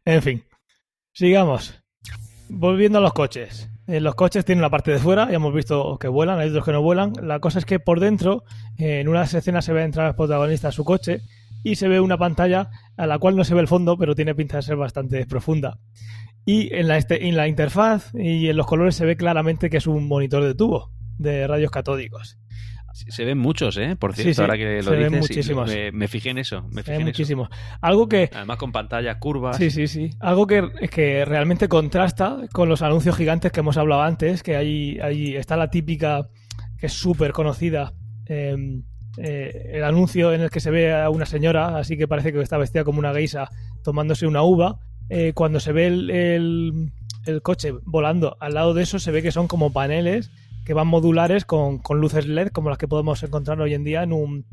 En fin, sigamos. Volviendo a los coches. Eh, los coches tienen la parte de fuera, ya hemos visto que vuelan, hay otros que no vuelan. La cosa es que por dentro, eh, en unas escenas se ve entrar el protagonista a su coche y se ve una pantalla a la cual no se ve el fondo, pero tiene pinta de ser bastante profunda. Y en la, este- en la interfaz y en los colores se ve claramente que es un monitor de tubo de rayos catódicos. Se ven muchos, ¿eh? Por cierto, sí, ahora que lo se ven dices, sí, muchísimos. me, me fijé en eso. Me fijé ve en eso. muchísimo. Algo que Además con pantallas curvas. Sí, sí, sí. Algo que, que realmente contrasta con los anuncios gigantes que hemos hablado antes, que ahí, ahí está la típica, que es súper conocida, eh, eh, el anuncio en el que se ve a una señora, así que parece que está vestida como una geisa, tomándose una uva. Eh, cuando se ve el, el- el coche volando al lado de eso, se ve que son como paneles que van modulares con, con luces LED, como las que podemos encontrar hoy en día en un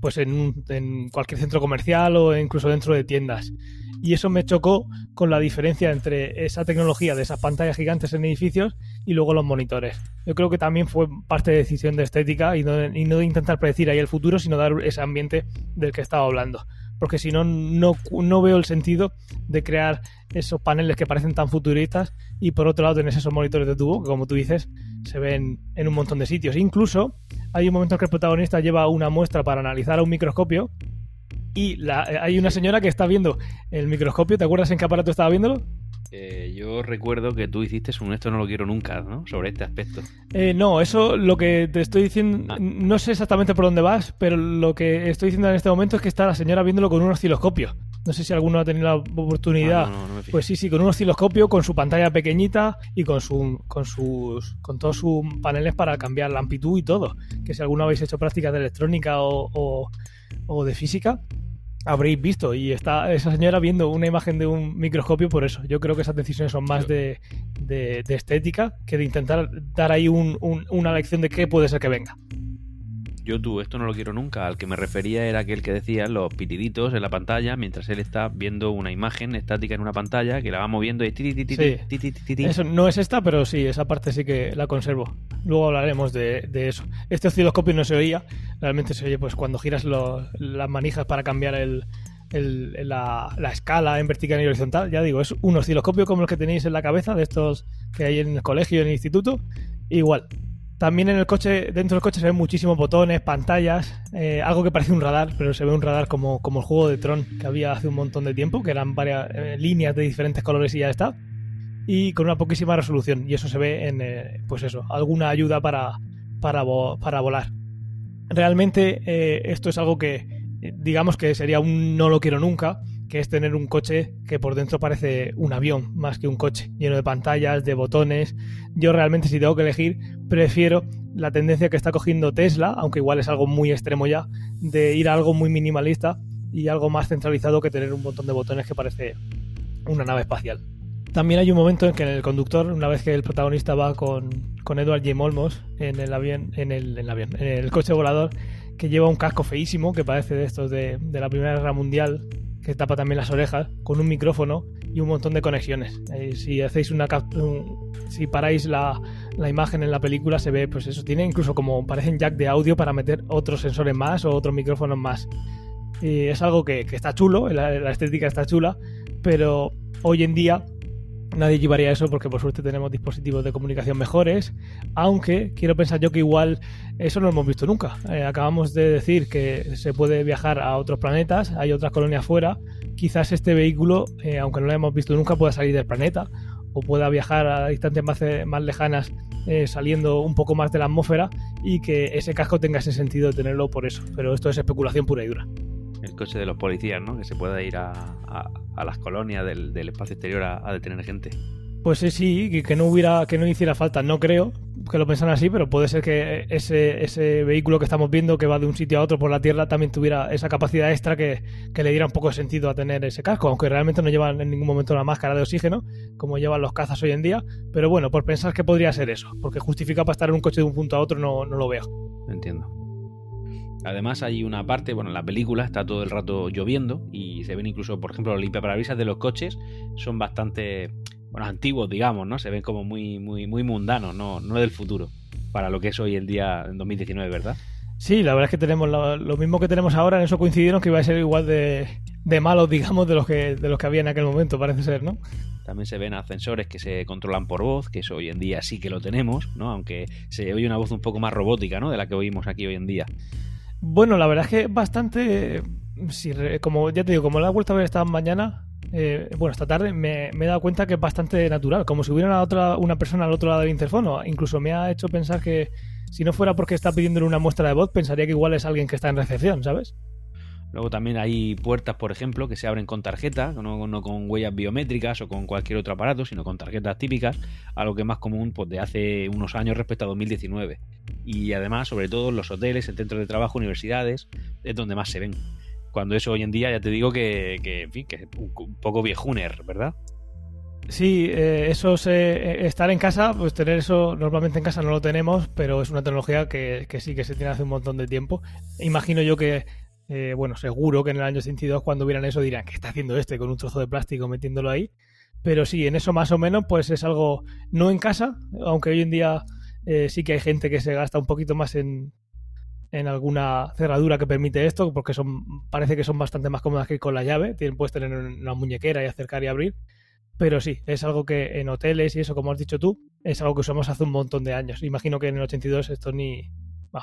pues en, un- en cualquier centro comercial o incluso dentro de tiendas. Y eso me chocó con la diferencia entre esa tecnología de esas pantallas gigantes en edificios y luego los monitores. Yo creo que también fue parte de decisión de estética y no, y no de intentar predecir ahí el futuro, sino dar ese ambiente del que estaba hablando. Porque si no, no, no veo el sentido de crear esos paneles que parecen tan futuristas y por otro lado tenés esos monitores de tubo que como tú dices se ven en un montón de sitios. Incluso hay un momento en que el protagonista lleva una muestra para analizar a un microscopio y la- eh, hay una señora que está viendo el microscopio. ¿Te acuerdas en qué aparato estaba viéndolo? Eh, yo recuerdo que tú hiciste un esto no lo quiero nunca, ¿no? Sobre este aspecto. Eh, no, eso lo que te estoy diciendo, Ah. no sé exactamente por dónde vas, pero lo que estoy diciendo en este momento es que está la señora viéndolo con un osciloscopio. No sé si alguno ha tenido la oportunidad. Ah, no, no, no me fijé. Pues sí, sí, con un osciloscopio, con su pantalla pequeñita y con su, con sus, con todos sus paneles para cambiar la amplitud y todo. Que si alguno habéis hecho prácticas de electrónica o, o- o de física, habréis visto. Y está esa señora viendo una imagen de un microscopio por eso. Yo creo que esas decisiones son más de, de- de estética que de intentar dar ahí un- un- una lección de qué puede ser que venga. Yo tú, esto no lo quiero nunca. Al que me refería era aquel que decía los pitiditos en la pantalla mientras él está viendo una imagen estática en una pantalla que la va moviendo y Sí. Eso no es esta, pero sí, esa parte sí que la conservo. Luego hablaremos de, de eso. Este osciloscopio no se oía, realmente se oye pues cuando giras lo- las manijas para cambiar el, el- la, la escala en vertical y horizontal. Ya digo, es un osciloscopio como el que tenéis en la cabeza, de estos que hay en el colegio y en el instituto. Igual. También en el coche, dentro del coche se ven muchísimos botones, pantallas, eh, algo que parece un radar, pero se ve un radar como, como el juego de Tron que había hace un montón de tiempo, que eran varias eh, líneas de diferentes colores y ya está y con una poquísima resolución. Y eso se ve en, eh, pues eso, alguna ayuda para, para, vo- para volar. Realmente esto es algo que, digamos que sería un no lo quiero nunca, que es tener un coche que por dentro parece un avión más que un coche, lleno de pantallas, de botones. Yo realmente si tengo que elegir, prefiero la tendencia que está cogiendo Tesla, aunque igual es algo muy extremo ya, de ir a algo muy minimalista y algo más centralizado que tener un montón de botones que parece una nave espacial. También hay un momento en que el conductor, una vez que el protagonista va con, con Edward J. Olmos en el avión, en el, en el avión, en el coche volador, que lleva un casco feísimo, que parece de estos de la Primera Guerra Mundial, que tapa también las orejas, con un micrófono y un montón de conexiones. Eh, si hacéis una un- si paráis la, la imagen en la película, se ve, pues eso, tiene incluso como parecen jack de audio para meter otros sensores más o otros micrófonos más. Y es algo que, que está chulo, la estética está chula, pero hoy en día nadie llevaría eso porque por suerte tenemos dispositivos de comunicación mejores, aunque quiero pensar yo que igual eso no lo hemos visto nunca. Eh, acabamos de decir que se puede viajar a otros planetas, hay otras colonias fuera, quizás este vehículo, eh, aunque no lo hemos visto nunca, pueda salir del planeta o pueda viajar a distancias más, eh, lejanas saliendo un poco más de la atmósfera y que ese casco tenga ese sentido de tenerlo por eso. Pero esto es especulación pura y dura. El coche de los policías, ¿no? Que se pueda ir a, a, las colonias del, del, espacio exterior a, a detener gente. Pues sí, que no hubiera, que no hiciera falta. No creo que lo pensan así, pero puede ser que ese, ese vehículo que estamos viendo que va de un sitio a otro por la Tierra también tuviera esa capacidad extra que, le diera un poco de sentido a tener ese casco, aunque realmente no llevan en ningún momento la máscara de oxígeno, como llevan los cazas hoy en día. Pero bueno, por pensar que podría ser eso, porque justifica para estar en un coche de un punto a otro no, no lo veo. Entiendo. Además hay una parte, bueno, en la película está todo el rato lloviendo y se ven incluso, por ejemplo, los limpiaparabrisas de los coches son bastante bueno, antiguos, digamos, ¿no? Se ven como muy, muy, muy mundanos, no, no del futuro, para lo que es hoy el día en 2019, ¿verdad? Sí, la verdad es que tenemos lo, mismo que tenemos ahora, en eso coincidieron que iba a ser igual de, de malos, digamos, de los que de los que había en aquel momento, parece ser, ¿no? También se ven ascensores que se controlan por voz, que eso hoy en día sí que lo tenemos, ¿no? Aunque se oye una voz un poco más robótica, ¿no? De la que oímos aquí hoy en día. Bueno, la verdad es que bastante, como ya te digo, como la he vuelto a ver esta mañana, eh, bueno, esta tarde me, he dado cuenta que es bastante natural, como si hubiera una, otra, una persona al otro lado del interfono. Incluso me ha hecho pensar que si no fuera porque está pidiendo una muestra de voz, pensaría que igual es alguien que está en recepción, ¿sabes? Luego también hay puertas, por ejemplo, que se abren con tarjeta, no, con huellas biométricas o con cualquier otro aparato, sino con tarjetas típicas, algo que es más común pues, de hace unos años respecto a 2019. Y además, sobre todo los hoteles, en centros de trabajo, universidades, es donde más se ven. Cuando eso hoy en día ya te digo que, que en fin, que es un, poco viejuner, ¿verdad? Sí, eh, eso se, eh, estar en casa, pues tener eso normalmente en casa no lo tenemos, pero es una tecnología que, sí que se tiene hace un montón de tiempo. Imagino yo que, eh, bueno, seguro que en el año 62 cuando vieran eso dirán, ¿qué está haciendo este con un trozo de plástico metiéndolo ahí? Pero sí, en eso más o menos, pues es algo no en casa, aunque hoy en día sí que hay gente que se gasta un poquito más en, en alguna cerradura que permite esto, porque son parece que son bastante más cómodas que con la llave. Tienen, puedes tener una muñequera y acercar y abrir. Pero sí, es algo que en hoteles y eso, como has dicho tú, es algo que usamos hace un montón de años. Imagino que en el 82 esto ni...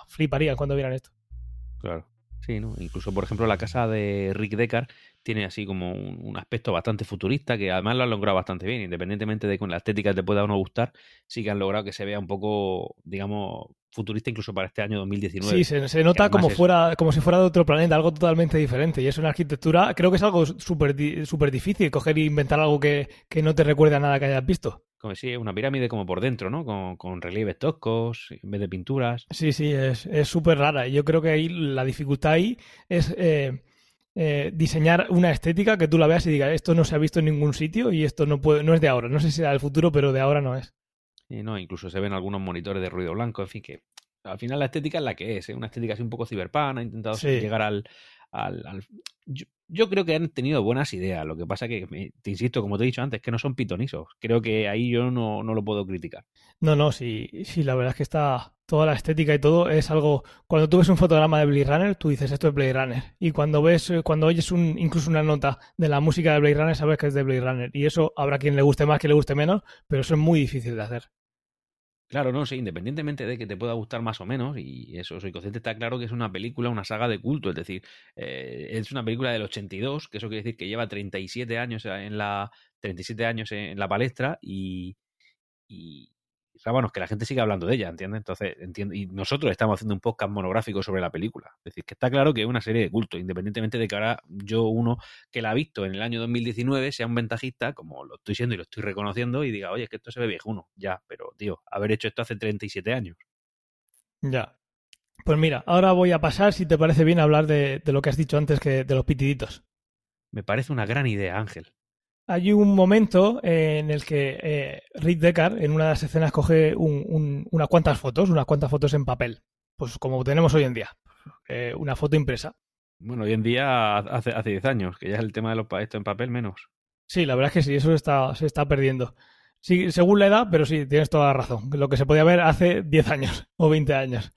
fliparían cuando vieran esto. Claro. Sí, ¿no? Incluso, por ejemplo, la casa de Rick Deckard tiene así como un, aspecto bastante futurista que además lo han logrado bastante bien, independientemente de que con la estética te pueda o no gustar, sí que han logrado que se vea un poco, digamos, futurista incluso para este año 2019. Sí, se, nota como, fuera, como si fuera de otro planeta, algo totalmente diferente. Y es una arquitectura, creo que es algo súper super difícil coger e inventar algo que, que no te recuerde a nada que hayas visto. Como si una pirámide como por dentro, ¿no? Con, con relieves toscos, en vez de pinturas. Sí, sí, es súper rara. Y yo creo que ahí la dificultad ahí es eh, eh, diseñar una estética que tú la veas y digas, esto no se ha visto en ningún sitio y esto no puede, no es de ahora. No sé si será del futuro, pero de ahora no es. Y no, incluso se ven algunos monitores de ruido blanco, en fin, que al final la estética es la que es, ¿eh? una estética así un poco ciberpana, ha intentado llegar al, al, yo, creo que han tenido buenas ideas. Lo que pasa que, te insisto, como te he dicho antes, que no son pitonisos. Creo que ahí yo no, no lo puedo criticar. No, no, sí, sí, la verdad es que está toda la estética y todo es algo. Cuando tú ves un fotograma de Blade Runner, tú dices esto es Blade Runner. Y cuando ves, eh, cuando oyes un, incluso una nota de la música de Blade Runner, sabes que es de Blade Runner. Y eso habrá quien le guste más, quien le guste menos, pero eso es muy difícil de hacer. Claro, no sé, independientemente de que te pueda gustar más o menos, y eso soy consciente, está claro que es una película, una saga de culto, es decir, eh, es una película del 82, que eso quiere decir que lleva 37 años en la 37 años en la palestra y, bueno, que la gente sigue hablando de ella, ¿entiendes? Entonces, entiendo, y nosotros estamos haciendo un podcast monográfico sobre la película. Es decir, que está claro que es una serie de culto, independientemente de que ahora yo, uno que la ha visto en el año 2019, sea un ventajista, como lo estoy siendo y lo estoy reconociendo, y diga, oye, es que esto se ve viejuno. Ya, pero, tío, haber hecho esto hace 37 años. Ya. Pues mira, ahora voy a pasar, si te parece bien, a hablar de, de lo que has dicho antes, que de los pitiditos. Me parece una gran idea, Ángel hay un momento en el que eh, Rick Deckard en una de las escenas coge unas cuantas fotos, unas cuantas fotos en papel, pues como tenemos hoy en día, eh, una foto impresa. Bueno, hoy en día hace, hace 10 años, que ya es el tema de los esto en papel menos. Sí, la verdad es que sí, eso está, se está perdiendo. Sí, según la edad, pero sí, tienes toda la razón. Lo que se podía ver hace 10 años o 20 años.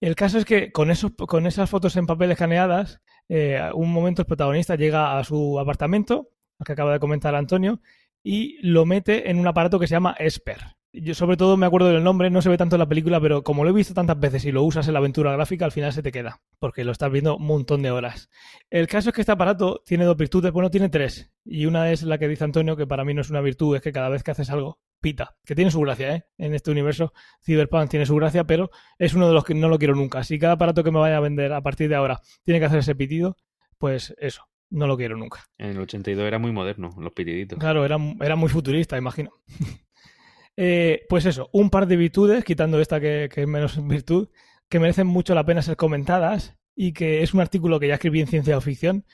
El caso es que con, esos, con esas fotos en papel escaneadas, eh, un momento el protagonista llega a su apartamento que acaba de comentar Antonio, y lo mete en un aparato que se llama Esper. Yo sobre todo me acuerdo del nombre, no se ve tanto en la película, pero como lo he visto tantas veces y lo usas en la aventura gráfica, al final se te queda, porque lo estás viendo un montón de horas. El caso es que este aparato tiene dos virtudes, bueno, tiene tres, y una es la que dice Antonio, que para mí no es una virtud, es que cada vez que haces algo, pita, que tiene su gracia, ¿eh? En este universo, Cyberpunk tiene su gracia, pero es uno de los que no lo quiero nunca. Si cada aparato que me vaya a vender a partir de ahora tiene que hacer ese pitido, pues eso, no lo quiero nunca. En el 82 era muy moderno, los pitiditos. Claro, era, era muy futurista, imagino. eh, pues eso, un par de virtudes, quitando esta que, que es menos virtud, que merecen mucho la pena ser comentadas y que es un artículo que ya escribí en Ciencia o Ficción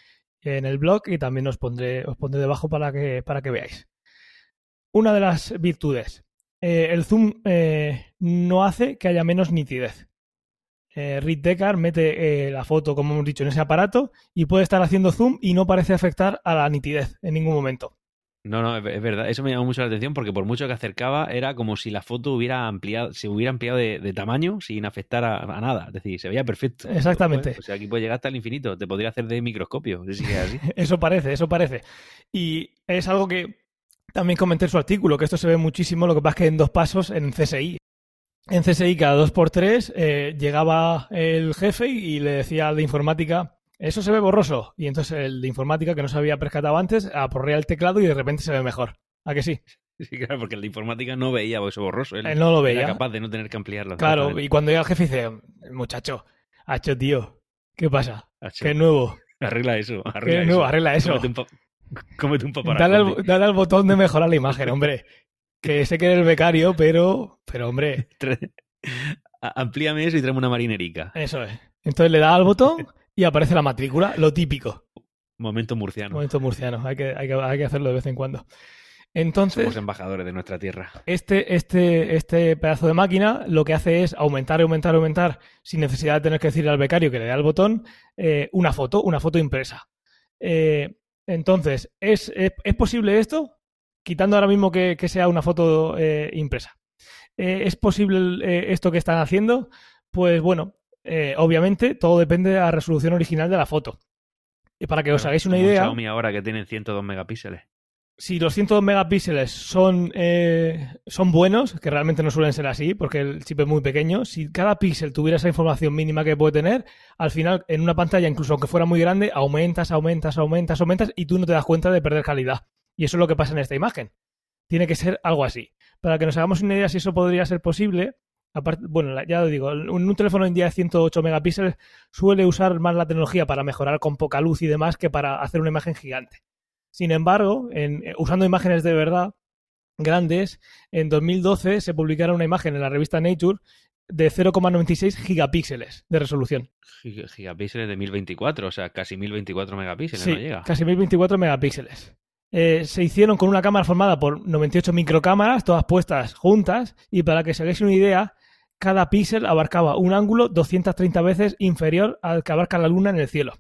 en el blog y también os pondré, os pondré debajo para que, para que veáis. Una de las virtudes. Eh, el zoom eh, no hace que haya menos nitidez. Eh, Reed Deckard mete eh, la foto, como hemos dicho, en ese aparato y puede estar haciendo zoom y no parece afectar a la nitidez en ningún momento. No, no, es verdad. Eso me llamó mucho la atención porque por mucho que acercaba era como si la foto hubiera ampliado, se hubiera ampliado de, de tamaño sin afectar a, a, nada. Es decir, se veía perfecto. Exactamente. O sea, aquí puede llegar hasta el infinito. Te podría hacer de microscopio. Si sigue así. eso parece, eso parece. Y es algo que también comenté en su artículo, que esto se ve muchísimo, lo que pasa es que en dos pasos en CSI. En CSI cada dos por tres eh, llegaba el jefe y le decía al de informática, eso se ve borroso. Y entonces el de informática, que no se había percatado antes, aporrea el teclado y de repente se ve mejor. ¿A que sí? Sí, claro, porque el de informática no veía eso borroso. Él, Él no lo veía. Era capaz de no tener que ampliarlo. Claro, y cuando llega el jefe dice, muchacho, hacho tío, ¿qué pasa? Hacho. ¿Qué nuevo? Arregla eso. Arregla ¿Qué eso. nuevo? Arregla eso. Cómete un, pa cómete un paparazzi. Dale al, dale al botón de mejorar la imagen, hombre. Que sé que eres becario, pero, pero hombre, Amplíame eso y tráeme una marinerica. eso es. Entonces le da al botón y aparece la matrícula, lo típico. Momento murciano. Momento murciano, hay que, hay que, hay que hacerlo de vez en cuando. Entonces, Somos embajadores de nuestra tierra. este, este, este pedazo de máquina lo que hace es aumentar, aumentar, aumentar, sin necesidad de tener que decirle al becario que le dé al botón, eh, una foto, una foto impresa. Eh, entonces, ¿es, es, ¿es, posible esto? Quitando ahora mismo que, que sea una foto eh, impresa. Eh, ¿Es posible eh, esto que están haciendo? Pues bueno, obviamente todo depende de la resolución original de la foto. Y para que os hagáis una idea. Xiaomi ahora que tienen 102 megapíxeles. Si los 102 megapíxeles son, eh, son buenos, que realmente no suelen ser así, porque el chip es muy pequeño, si cada píxel tuviera esa información mínima que puede tener, al final en una pantalla, incluso aunque fuera muy grande, aumentas, aumentas, aumentas, aumentas y tú no te das cuenta de perder calidad. Y eso es lo que pasa en esta imagen. Tiene que ser algo así. Para que nos hagamos una idea si eso podría ser posible, aparte, bueno, ya lo digo, un teléfono en día de 108 megapíxeles suele usar más la tecnología para mejorar con poca luz y demás que para hacer una imagen gigante. Sin embargo, en, usando imágenes de verdad grandes, en 2012 se publicara una imagen en la revista Nature de 0,96 gigapíxeles de resolución. Gigapíxeles de 1024, o sea, casi 1024 megapíxeles, sí, no llega. Casi 1024 megapíxeles. Eh, se hicieron con una cámara formada por 98 microcámaras, todas puestas juntas, y para que se hagáis una idea, cada píxel abarcaba un ángulo 230 veces inferior al que abarca la luna en el cielo.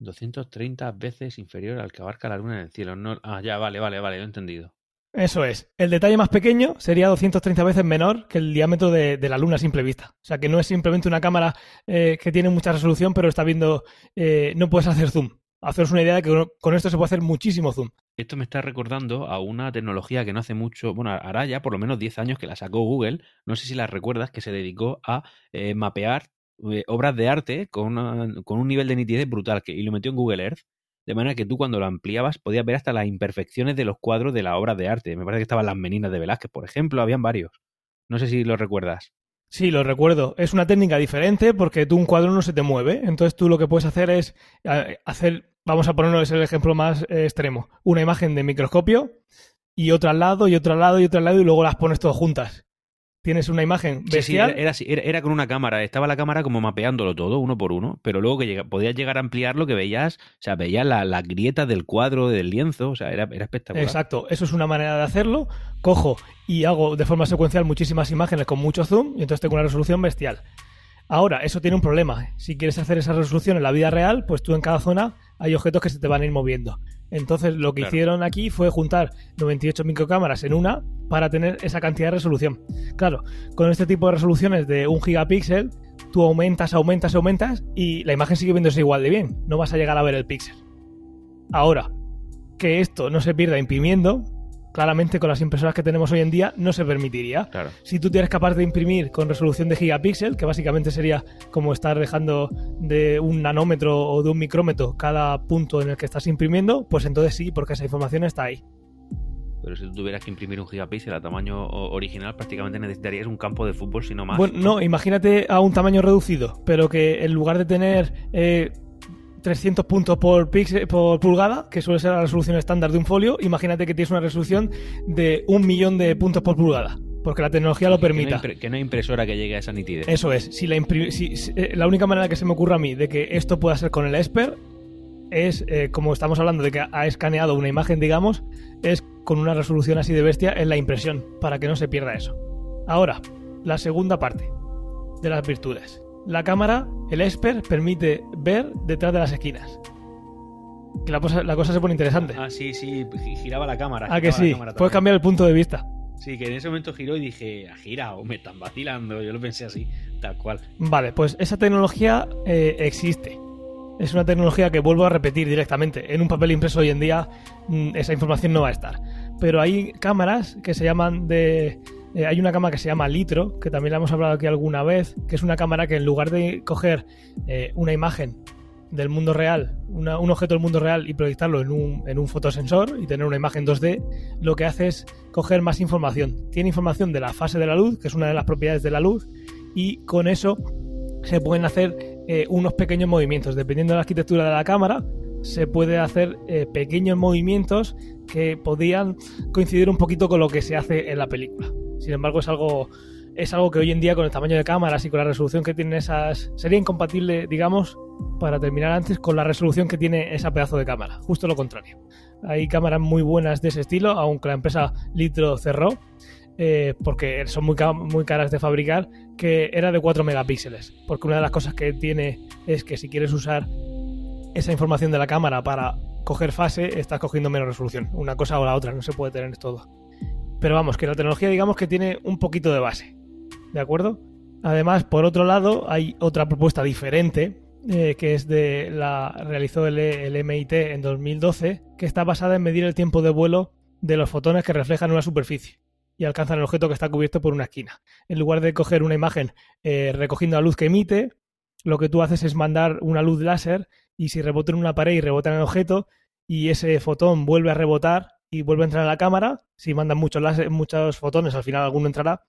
230 veces inferior al que abarca la luna en el cielo. No... Ah, ya, vale, vale, vale, lo he entendido. Eso es. El detalle más pequeño sería 230 veces menor que el diámetro de, de la luna a simple vista. O sea que no es simplemente una cámara eh, que tiene mucha resolución, pero está viendo. Eh, no puedes hacer zoom. Haceros una idea de que con esto se puede hacer muchísimo zoom. Esto me está recordando a una tecnología que no hace mucho, bueno, hará ya por lo menos 10 años que la sacó Google, no sé si la recuerdas, que se dedicó a eh, mapear eh, obras de arte con, un nivel de nitidez brutal que, y lo metió en Google Earth, de manera que tú cuando lo ampliabas podías ver hasta las imperfecciones de los cuadros de la obra de arte. Me parece que estaban las meninas de Velázquez, por ejemplo, habían varios. No sé si lo recuerdas. Sí, lo recuerdo. Es una técnica diferente porque tú un cuadro no se te mueve. Entonces tú lo que puedes hacer es hacer, vamos a ponernos el ejemplo más eh, extremo, una imagen de microscopio y otra al lado y otra al lado y otra al lado y luego las pones todas juntas. Tienes una imagen bestial. Sí, sí, era, era, era, con una cámara, estaba la cámara como mapeándolo todo, uno por uno, pero luego que podías llegar a ampliar lo que veías, o sea, veías la, la grieta del cuadro, del lienzo, o sea, era, era espectacular. Exacto, eso es una manera de hacerlo. Cojo y hago de forma secuencial muchísimas imágenes con mucho zoom y entonces tengo una resolución bestial. Ahora, eso tiene un problema. Si quieres hacer esa resolución en la vida real, pues tú en cada zona hay objetos que se te van a ir moviendo. Entonces, lo que claro. hicieron aquí fue juntar 98 microcámaras en una para tener esa cantidad de resolución. Claro, con este tipo de resoluciones de un gigapíxel, tú aumentas, aumentas, aumentas y la imagen sigue viéndose igual de bien. No vas a llegar a ver el píxel. Ahora, que esto no se pierda imprimiendo, claramente con las impresoras que tenemos hoy en día no se permitiría. Claro. Si tú tienes capaz de imprimir con resolución de gigapíxel, que básicamente sería como estar dejando de un nanómetro o de un micrómetro cada punto en el que estás imprimiendo, pues entonces sí, porque esa información está ahí. pero si tú tuvieras que imprimir un gigapíxel a tamaño original, prácticamente necesitarías un campo de fútbol, si no más. Bueno, no, imagínate a un tamaño reducido, pero que en lugar de tener 300 eh, puntos por, por pulgada, que suele ser la resolución estándar de un folio, imagínate que tienes una resolución de un millón de puntos por pulgada porque la tecnología lo permita. Que no, hay impresora que llegue a esa nitidez. Eso es. Si la, eh, la única manera que se me ocurre a mí de que esto pueda ser con el Esper es, eh, como estamos hablando de que ha escaneado una imagen, digamos, es con una resolución así de bestia en la impresión, para que no se pierda eso. Ahora, la segunda parte de las virtudes. La cámara, el Esper, permite ver detrás de las esquinas. Que la, cosa, la cosa se pone interesante. Ah, sí, sí, giraba la cámara. Ah, que sí, puedes cambiar el punto de vista. Sí, que en ese momento giró y dije, ha girado, me están vacilando. Yo lo pensé así, tal cual. Vale, pues esa tecnología eh, existe. Es una tecnología que vuelvo a repetir directamente. En un papel impreso hoy en día mm, esa información no va a estar. Pero hay cámaras que se llaman de... Eh, hay una cámara que se llama Litro, que también la hemos hablado aquí alguna vez, que es una cámara que en lugar de coger eh, una imagen del mundo real, un objeto del mundo real y proyectarlo en un, en un fotosensor y tener una imagen 2D, lo que hace es coger más información. Tiene información de la fase de la luz, que es una de las propiedades de la luz, y con eso se pueden hacer eh, unos pequeños movimientos. Dependiendo de la arquitectura de la cámara, se puede hacer pequeños movimientos que podían coincidir un poquito con lo que se hace en la película. Sin embargo, es algo, es algo que hoy en día, con el tamaño de cámaras y con la resolución que tienen esas, sería incompatible, digamos, para terminar antes, con la resolución que tiene esa pedazo de cámara. Justo lo contrario. Hay cámaras muy buenas de ese estilo, aunque la empresa Litro cerró eh, porque son muy, muy caras de fabricar, que era de 4 megapíxeles. Porque una de las cosas que tiene es que si quieres usar esa información de la cámara para coger fase, estás cogiendo menos resolución. Una cosa o la otra, no se puede tener todo. Pero vamos, que la tecnología digamos que tiene un poquito de base. ¿De acuerdo? Además, por otro lado, hay otra propuesta diferente, eh, que es de la realizó el, MIT en 2012, que está basada en medir el tiempo de vuelo de los fotones que reflejan una superficie y alcanzan el objeto que está cubierto por una esquina. En lugar de coger una imagen eh, recogiendo la luz que emite, lo que tú haces es mandar una luz láser y si rebota en una pared y rebota en el objeto y ese fotón vuelve a rebotar y vuelve a entrar en la cámara, si mandan muchos, muchos fotones, al final alguno entrará,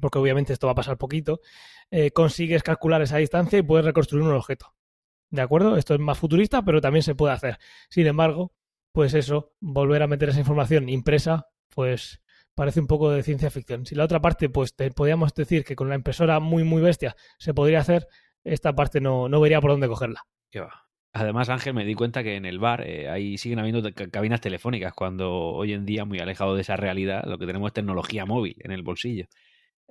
porque obviamente esto va a pasar poquito, eh, consigues calcular esa distancia y puedes reconstruir un objeto. ¿De acuerdo? Esto es más futurista, pero también se puede hacer. Sin embargo, pues eso, volver a meter esa información impresa, pues parece un poco de ciencia ficción. Si la otra parte, pues te, podríamos decir que con la impresora muy, muy bestia se podría hacer, esta parte no, no vería por dónde cogerla. ¿Qué va? Además, Ángel, me di cuenta que en el bar eh, ahí siguen habiendo cabinas telefónicas, cuando hoy en día, muy alejado de esa realidad, lo que tenemos es tecnología móvil en el bolsillo.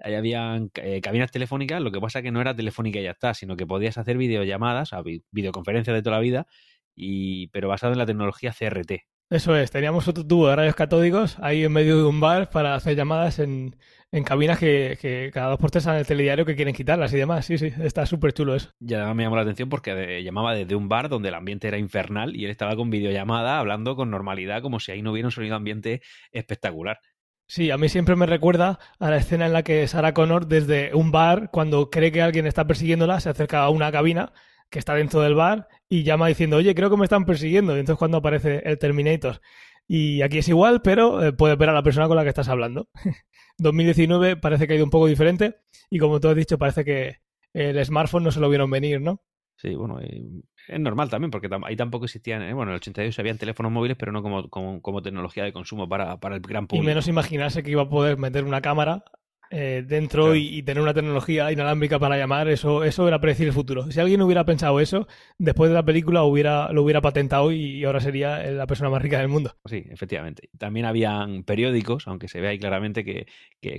Ahí habían eh, cabinas telefónicas, lo que pasa que no era telefónica y ya está, sino que podías hacer videollamadas, videoconferencias de toda la vida, y, pero basado en la tecnología CRT, eso es, teníamos otro tubo de rayos catódicos ahí en medio de un bar para hacer llamadas en, en cabinas que, cada dos por tres en el telediario que quieren quitarlas y demás. Sí, sí, está súper chulo eso. Y además me llamó la atención porque llamaba desde un bar donde el ambiente era infernal y él estaba con videollamada hablando con normalidad como si ahí no hubiera un sonido ambiente espectacular. Sí, a mí siempre me recuerda a la escena en la que Sarah Connor desde un bar, cuando cree que alguien está persiguiéndola, se acerca a una cabina que está dentro del bar y llama diciendo, oye, creo que me están persiguiendo. Y entonces cuando aparece el Terminator. Y aquí es igual, pero eh, puedes ver a la persona con la que estás hablando. 2019 parece que ha ido un poco diferente y como tú has dicho, parece que el smartphone no se lo vieron venir, ¿no? Sí, bueno, es normal también, porque ahí tampoco existían, eh, bueno, en el 82 habían teléfonos móviles, pero no como, como, como tecnología de consumo para, para, el gran público. Y menos imaginarse que iba a poder meter una cámara eh, dentro y, tener una tecnología inalámbrica para llamar, eso, eso era predecir el futuro. Si alguien hubiera pensado eso, después de la película hubiera, lo hubiera patentado y, ahora sería la persona más rica del mundo. Sí, efectivamente. También habían periódicos, aunque se ve ahí claramente que,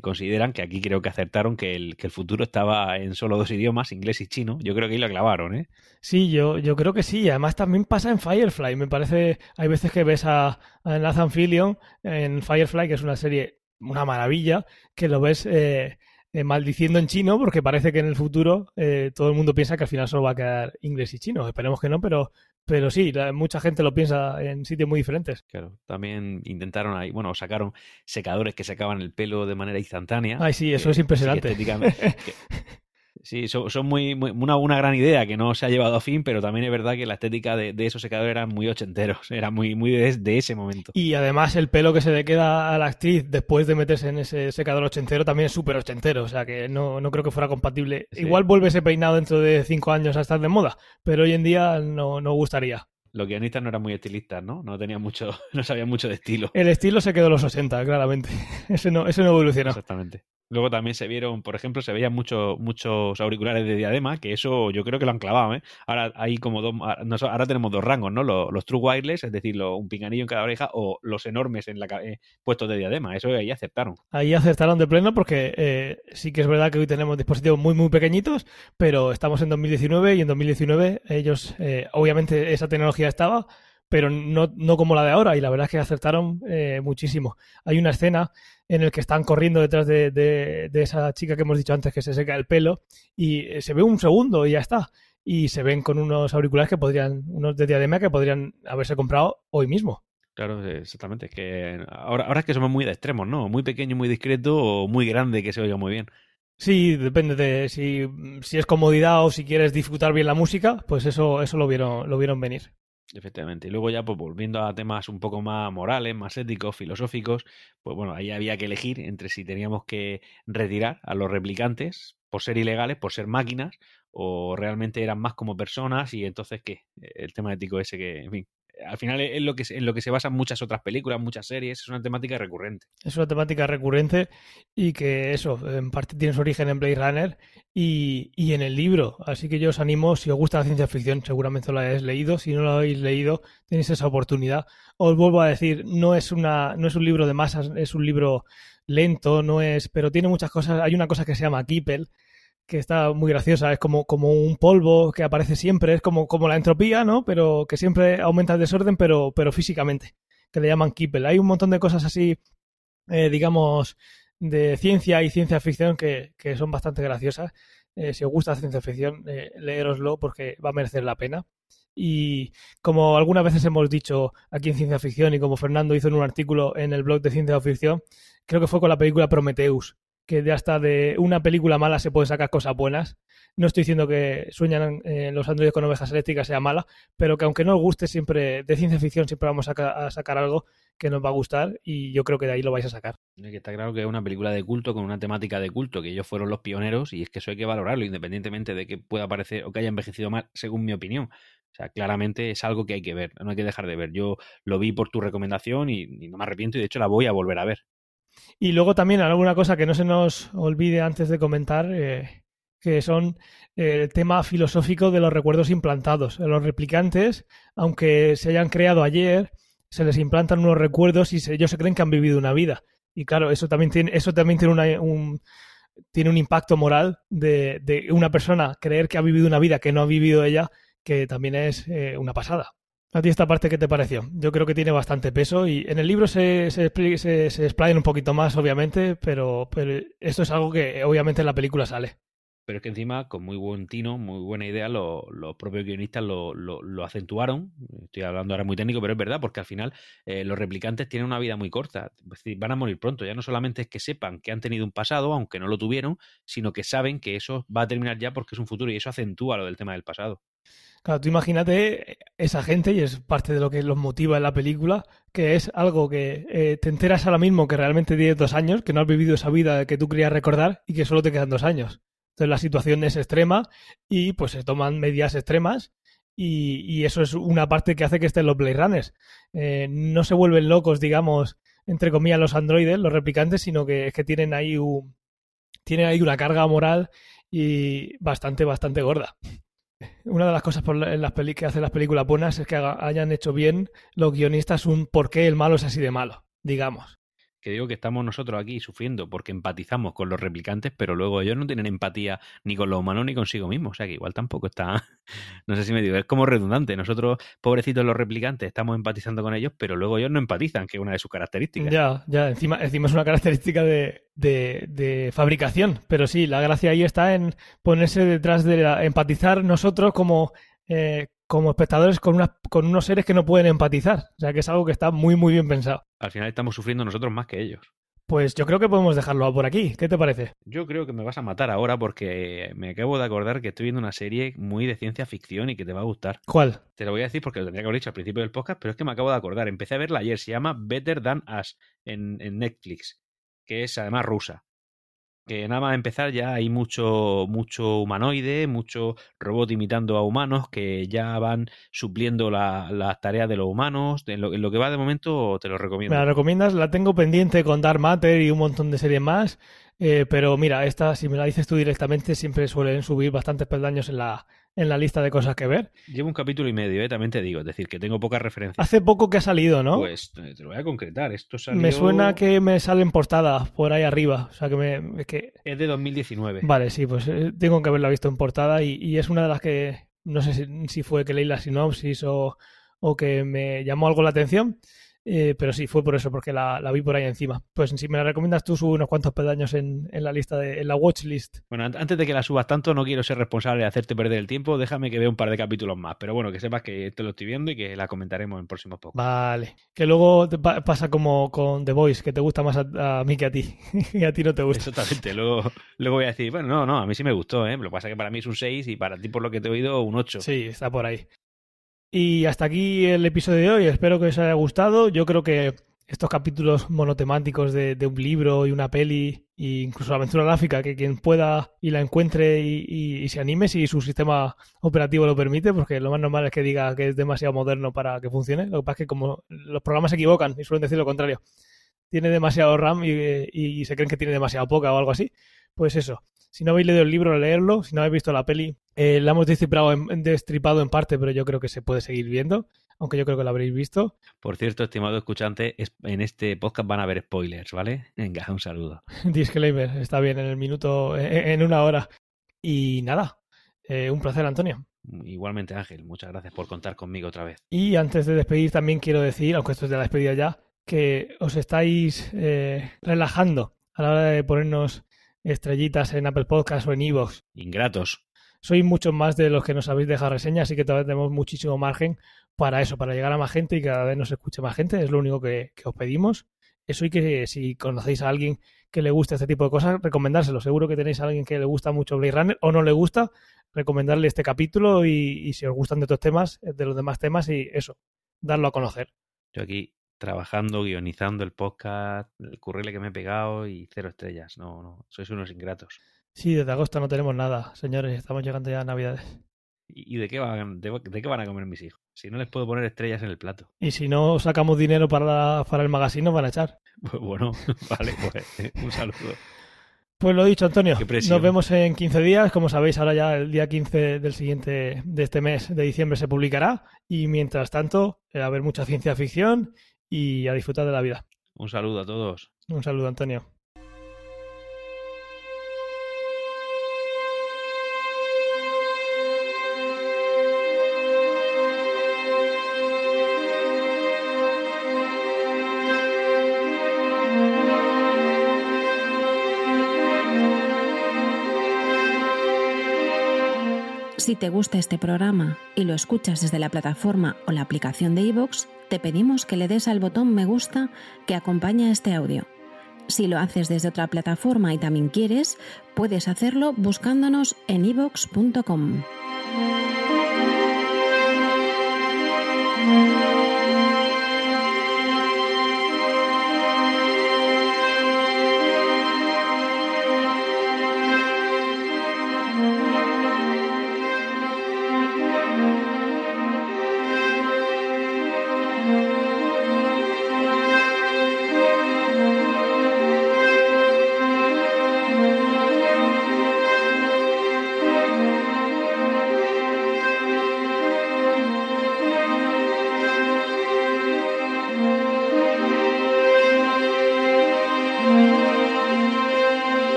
consideran que aquí creo que acertaron que el, que el futuro estaba en solo dos idiomas, inglés y chino. Yo creo que ahí lo clavaron, ¿eh? Sí, yo, yo creo que sí. Además también pasa en Firefly. Me parece, hay veces que ves a, a Nathan Fillion en Firefly, que es una serie una maravilla que lo ves eh, eh, maldiciendo en chino porque parece que en el futuro eh, todo el mundo piensa que al final solo va a quedar inglés y chino. Esperemos que no, pero, pero sí, mucha gente lo piensa en sitios muy diferentes. Claro, también intentaron ahí, bueno, sacaron secadores que secaban el pelo de manera instantánea. Ay, sí, eso es impresionante. Sí, son, son muy, muy una, una, gran idea que no se ha llevado a fin, pero también es verdad que la estética de, de esos secadores era muy ochenteros, era muy, muy de, de, ese momento. Y además el pelo que se le queda a la actriz después de meterse en ese secador ochentero también es súper ochentero, o sea que no, no creo que fuera compatible. Sí. Igual vuelve ese peinado dentro de cinco años a estar de moda, pero hoy en día no, no gustaría. Los guionistas no eran muy estilistas, ¿no? No tenían mucho, no sabían mucho de estilo. El estilo se quedó en los 80, claramente. Ese no, ese no evolucionó. Exactamente. Luego también se vieron, por ejemplo, se veían muchos muchos auriculares de diadema, que eso yo creo que lo han clavado, ¿eh? Ahora hay como dos, ahora tenemos dos rangos, ¿no? Los, los true wireless, es decir, un pinganillo en cada oreja, o los enormes en la eh, puestos de diadema. Eso ahí acertaron. Ahí acertaron de pleno porque eh, sí que es verdad que hoy tenemos dispositivos muy muy pequeñitos, pero estamos en 2019 y en 2019 ellos, eh, obviamente esa tecnología estaba, pero no, no, como la de ahora, y la verdad es que acertaron eh, muchísimo. Hay una escena en la que están corriendo detrás de, de, de, esa chica que hemos dicho antes que se seca el pelo, y se ve un segundo y ya está. Y se ven con unos auriculares que podrían, unos de diadema que podrían haberse comprado hoy mismo. Claro, exactamente. Es que ahora, ahora es que somos muy de extremos, ¿no? Muy pequeño, muy discreto o muy grande que se oiga muy bien. Sí, depende de si, si es comodidad o si quieres disfrutar bien la música, pues eso, eso lo vieron, lo vieron venir. Efectivamente. Y luego ya, pues volviendo a temas un poco más morales, más éticos, filosóficos, pues bueno, ahí había que elegir entre si teníamos que retirar a los replicantes por ser ilegales, por ser máquinas, o realmente eran más como personas, y entonces, ¿qué? El tema ético ese que, en fin, al final es lo que, en lo que se basan muchas otras películas, muchas series, es una temática recurrente. Es una temática recurrente y que eso, en parte tiene su origen en Blade Runner y, y en el libro. Así que yo os animo, si os gusta la ciencia ficción, seguramente lo hayáis leído. Si no lo habéis leído, tenéis esa oportunidad. Os vuelvo a decir, no es, una, no es un libro de masas, es un libro lento, no es, pero tiene muchas cosas. Hay una cosa que se llama Kippel, que está muy graciosa, es como, como un polvo que aparece siempre, es como, como la entropía, ¿no? Pero que siempre aumenta el desorden, pero, pero físicamente, que le llaman Kippel. Hay un montón de cosas así, eh, digamos, de ciencia y ciencia ficción que, que son bastante graciosas. Eh, si os gusta ciencia ficción, eh, leeroslo porque va a merecer la pena. Y como algunas veces hemos dicho aquí en Ciencia Ficción y como Fernando hizo en un artículo en el blog de Ciencia Ficción, creo que fue con la película Prometheus, que de hasta de una película mala se puede sacar cosas buenas. No estoy diciendo que sueñan eh, los androides con ovejas eléctricas sea mala, pero que aunque no os guste siempre de ciencia ficción siempre vamos a, sacar algo que nos va a gustar y yo creo que de ahí lo vais a sacar. Está claro que es una película de culto con una temática de culto, que ellos fueron los pioneros y es que eso hay que valorarlo independientemente de que pueda parecer o que haya envejecido mal, según mi opinión. O sea, claramente es algo que hay que ver, no hay que dejar de ver. Yo lo vi por tu recomendación y, y no me arrepiento y de hecho la voy a volver a ver. Y luego también alguna cosa que no se nos olvide antes de comentar, eh, que son eh, el tema filosófico de los recuerdos implantados. Los replicantes, aunque se hayan creado ayer, se les implantan unos recuerdos y se, ellos se creen que han vivido una vida. Y claro, eso también tiene, eso también tiene, una, un, tiene un impacto moral de, una persona creer que ha vivido una vida que no ha vivido ella, que también es eh, una pasada. ¿A ti esta parte qué te pareció? Yo creo que tiene bastante peso y en el libro se, se, explayan un poquito más, obviamente, pero, esto es algo que obviamente en la película sale. Pero es que encima, con muy buen tino, muy buena idea, los, los propios guionistas lo, lo, lo, acentuaron. Estoy hablando ahora muy técnico, pero es verdad, porque al final eh, los replicantes tienen una vida muy corta. Es decir, van a morir pronto. Ya no solamente es que sepan que han tenido un pasado, aunque no lo tuvieron, sino que saben que eso va a terminar ya porque es un futuro y eso acentúa lo del tema del pasado. Claro, tú imagínate esa gente, y es parte de lo que los motiva en la película, que es algo que eh, te enteras ahora mismo que realmente tienes dos años, que no has vivido esa vida que tú querías recordar y que solo te quedan dos años. Entonces la situación es extrema y pues se toman medidas extremas y, eso es una parte que hace que estén los Blade Runners. Eh, no se vuelven locos, digamos, entre comillas, los androides, los replicantes, sino que es que tienen ahí, un, tienen ahí una carga moral y bastante, bastante gorda una de las cosas por las que hacen las películas buenas es que hayan hecho bien los guionistas un por qué el malo es así de malo, digamos. Que digo que estamos nosotros aquí sufriendo porque empatizamos con los replicantes, pero luego ellos no tienen empatía ni con los humanos ni consigo mismos. O sea que igual tampoco está. No sé si me digo, es como redundante. Nosotros, pobrecitos los replicantes, estamos empatizando con ellos, pero luego ellos no empatizan, que es una de sus características. Ya, ya, encima, encima es una característica de, de, de, fabricación. Pero sí, la gracia ahí está en ponerse detrás de la, empatizar nosotros como, eh, como espectadores con, una, con unos seres que no pueden empatizar. O sea que es algo que está muy, muy bien pensado. Al final estamos sufriendo nosotros más que ellos. Pues yo creo que podemos dejarlo por aquí. ¿Qué te parece? Yo creo que me vas a matar ahora porque me acabo de acordar que estoy viendo una serie muy de ciencia ficción y que te va a gustar. ¿Cuál? Te lo voy a decir porque lo tendría que haber dicho al principio del podcast, pero es que me acabo de acordar. Empecé a verla ayer. Se llama Better Than Us en, en Netflix, que es además rusa que nada más empezar ya hay mucho, mucho humanoide, mucho robot imitando a humanos que ya van supliendo las la tareas de los humanos. En lo, en lo, que va de momento te lo recomiendo. ¿Me la recomiendas? La tengo pendiente con Dark Matter y un montón de series más. Eh, pero mira, esta, si me la dices tú directamente, siempre suelen subir bastantes peldaños en la, en la lista de cosas que ver. Llevo un capítulo y medio, ¿eh? también te digo, es decir, que tengo pocas referencias. Hace poco que ha salido, ¿no? Pues te lo voy a concretar. Esto salió... Me suena que me salen portadas por ahí arriba. O sea, que me. Es, que... es de 2019. Vale, sí, pues eh, tengo que haberla visto en portada y, y es una de las que. No sé si, si, fue que leí la sinopsis o, o que me llamó algo la atención. Eh, pero sí, fue por eso, porque la, la, vi por ahí encima. Pues si me la recomiendas tú, subo unos cuantos pedaños en, en la lista, de, en la watchlist. Bueno, antes de que la subas tanto, no quiero ser responsable de hacerte perder el tiempo. Déjame que vea un par de capítulos más. Pero bueno, que sepas que te lo estoy viendo y que la comentaremos en próximos pocos. Vale. Que luego te pa pasa como con The Voice, que te gusta más a, a mí que a ti. y a ti no te gusta. Exactamente. Luego, luego voy a decir, bueno, no, no, a mí sí me gustó, ¿eh? Lo que pasa es que para mí es un 6 y para ti, por lo que te he oído, un 8. Sí, está por ahí. Y hasta aquí el episodio de hoy. Espero que os haya gustado. Yo creo que estos capítulos monotemáticos de, de, un libro y una peli, e incluso la aventura gráfica, que quien pueda y la encuentre y, se anime si su sistema operativo lo permite, porque lo más normal es que diga que es demasiado moderno para que funcione. Lo que pasa es que como los programas se equivocan y suelen decir lo contrario, tiene demasiado RAM y, y se creen que tiene demasiado poca o algo así, pues eso. Si no habéis leído el libro, leerlo. Si no habéis visto la peli, eh, la hemos destripado en, destripado en parte, pero yo creo que se puede seguir viendo aunque yo creo que lo habréis visto. Por cierto, estimado escuchante, en este podcast van a haber spoilers, ¿vale? Venga, un saludo. Disclaimer, está bien, en el minuto, en una hora. Y nada, eh, un placer, Antonio. Igualmente, Ángel, muchas gracias por contar conmigo otra vez. Y antes de despedir, también quiero decir, aunque esto es de la despedida ya, que os estáis eh, relajando a la hora de ponernos estrellitas en Apple Podcast o en Evox. Ingratos. Sois muchos más de los que nos habéis dejado reseñas, así que todavía tenemos muchísimo margen para eso, para llegar a más gente y cada vez nos escuche más gente. Es lo único que, que os pedimos. Eso y que si conocéis a alguien que le guste este tipo de cosas, recomendárselo. Seguro que tenéis a alguien que le gusta mucho Blade Runner o no le gusta, recomendarle este capítulo y, y si os gustan de otros temas, de los demás temas y eso, darlo a conocer. Yo aquí trabajando, guionizando el podcast, el currile que me he pegado y cero estrellas. No, no, sois unos ingratos. Sí, desde agosto no tenemos nada, señores, estamos llegando ya a Navidades. ¿Y de qué, van, de, de qué van a comer mis hijos? Si no les puedo poner estrellas en el plato. Y si no sacamos dinero para, la, para el magazine, nos van a echar. Pues bueno, vale, pues un saludo. Pues lo dicho, Antonio. Nos vemos en 15 días. Como sabéis, ahora ya el día 15 del siguiente de este mes de diciembre se publicará. Y mientras tanto, eh, a ver mucha ciencia ficción y a disfrutar de la vida. Un saludo a todos. Un saludo, Antonio. Si te gusta este programa y lo escuchas desde la plataforma o la aplicación de iVoox, te pedimos que le des al botón me gusta que acompaña este audio. Si lo haces desde otra plataforma y también quieres, puedes hacerlo buscándonos en ivox.com.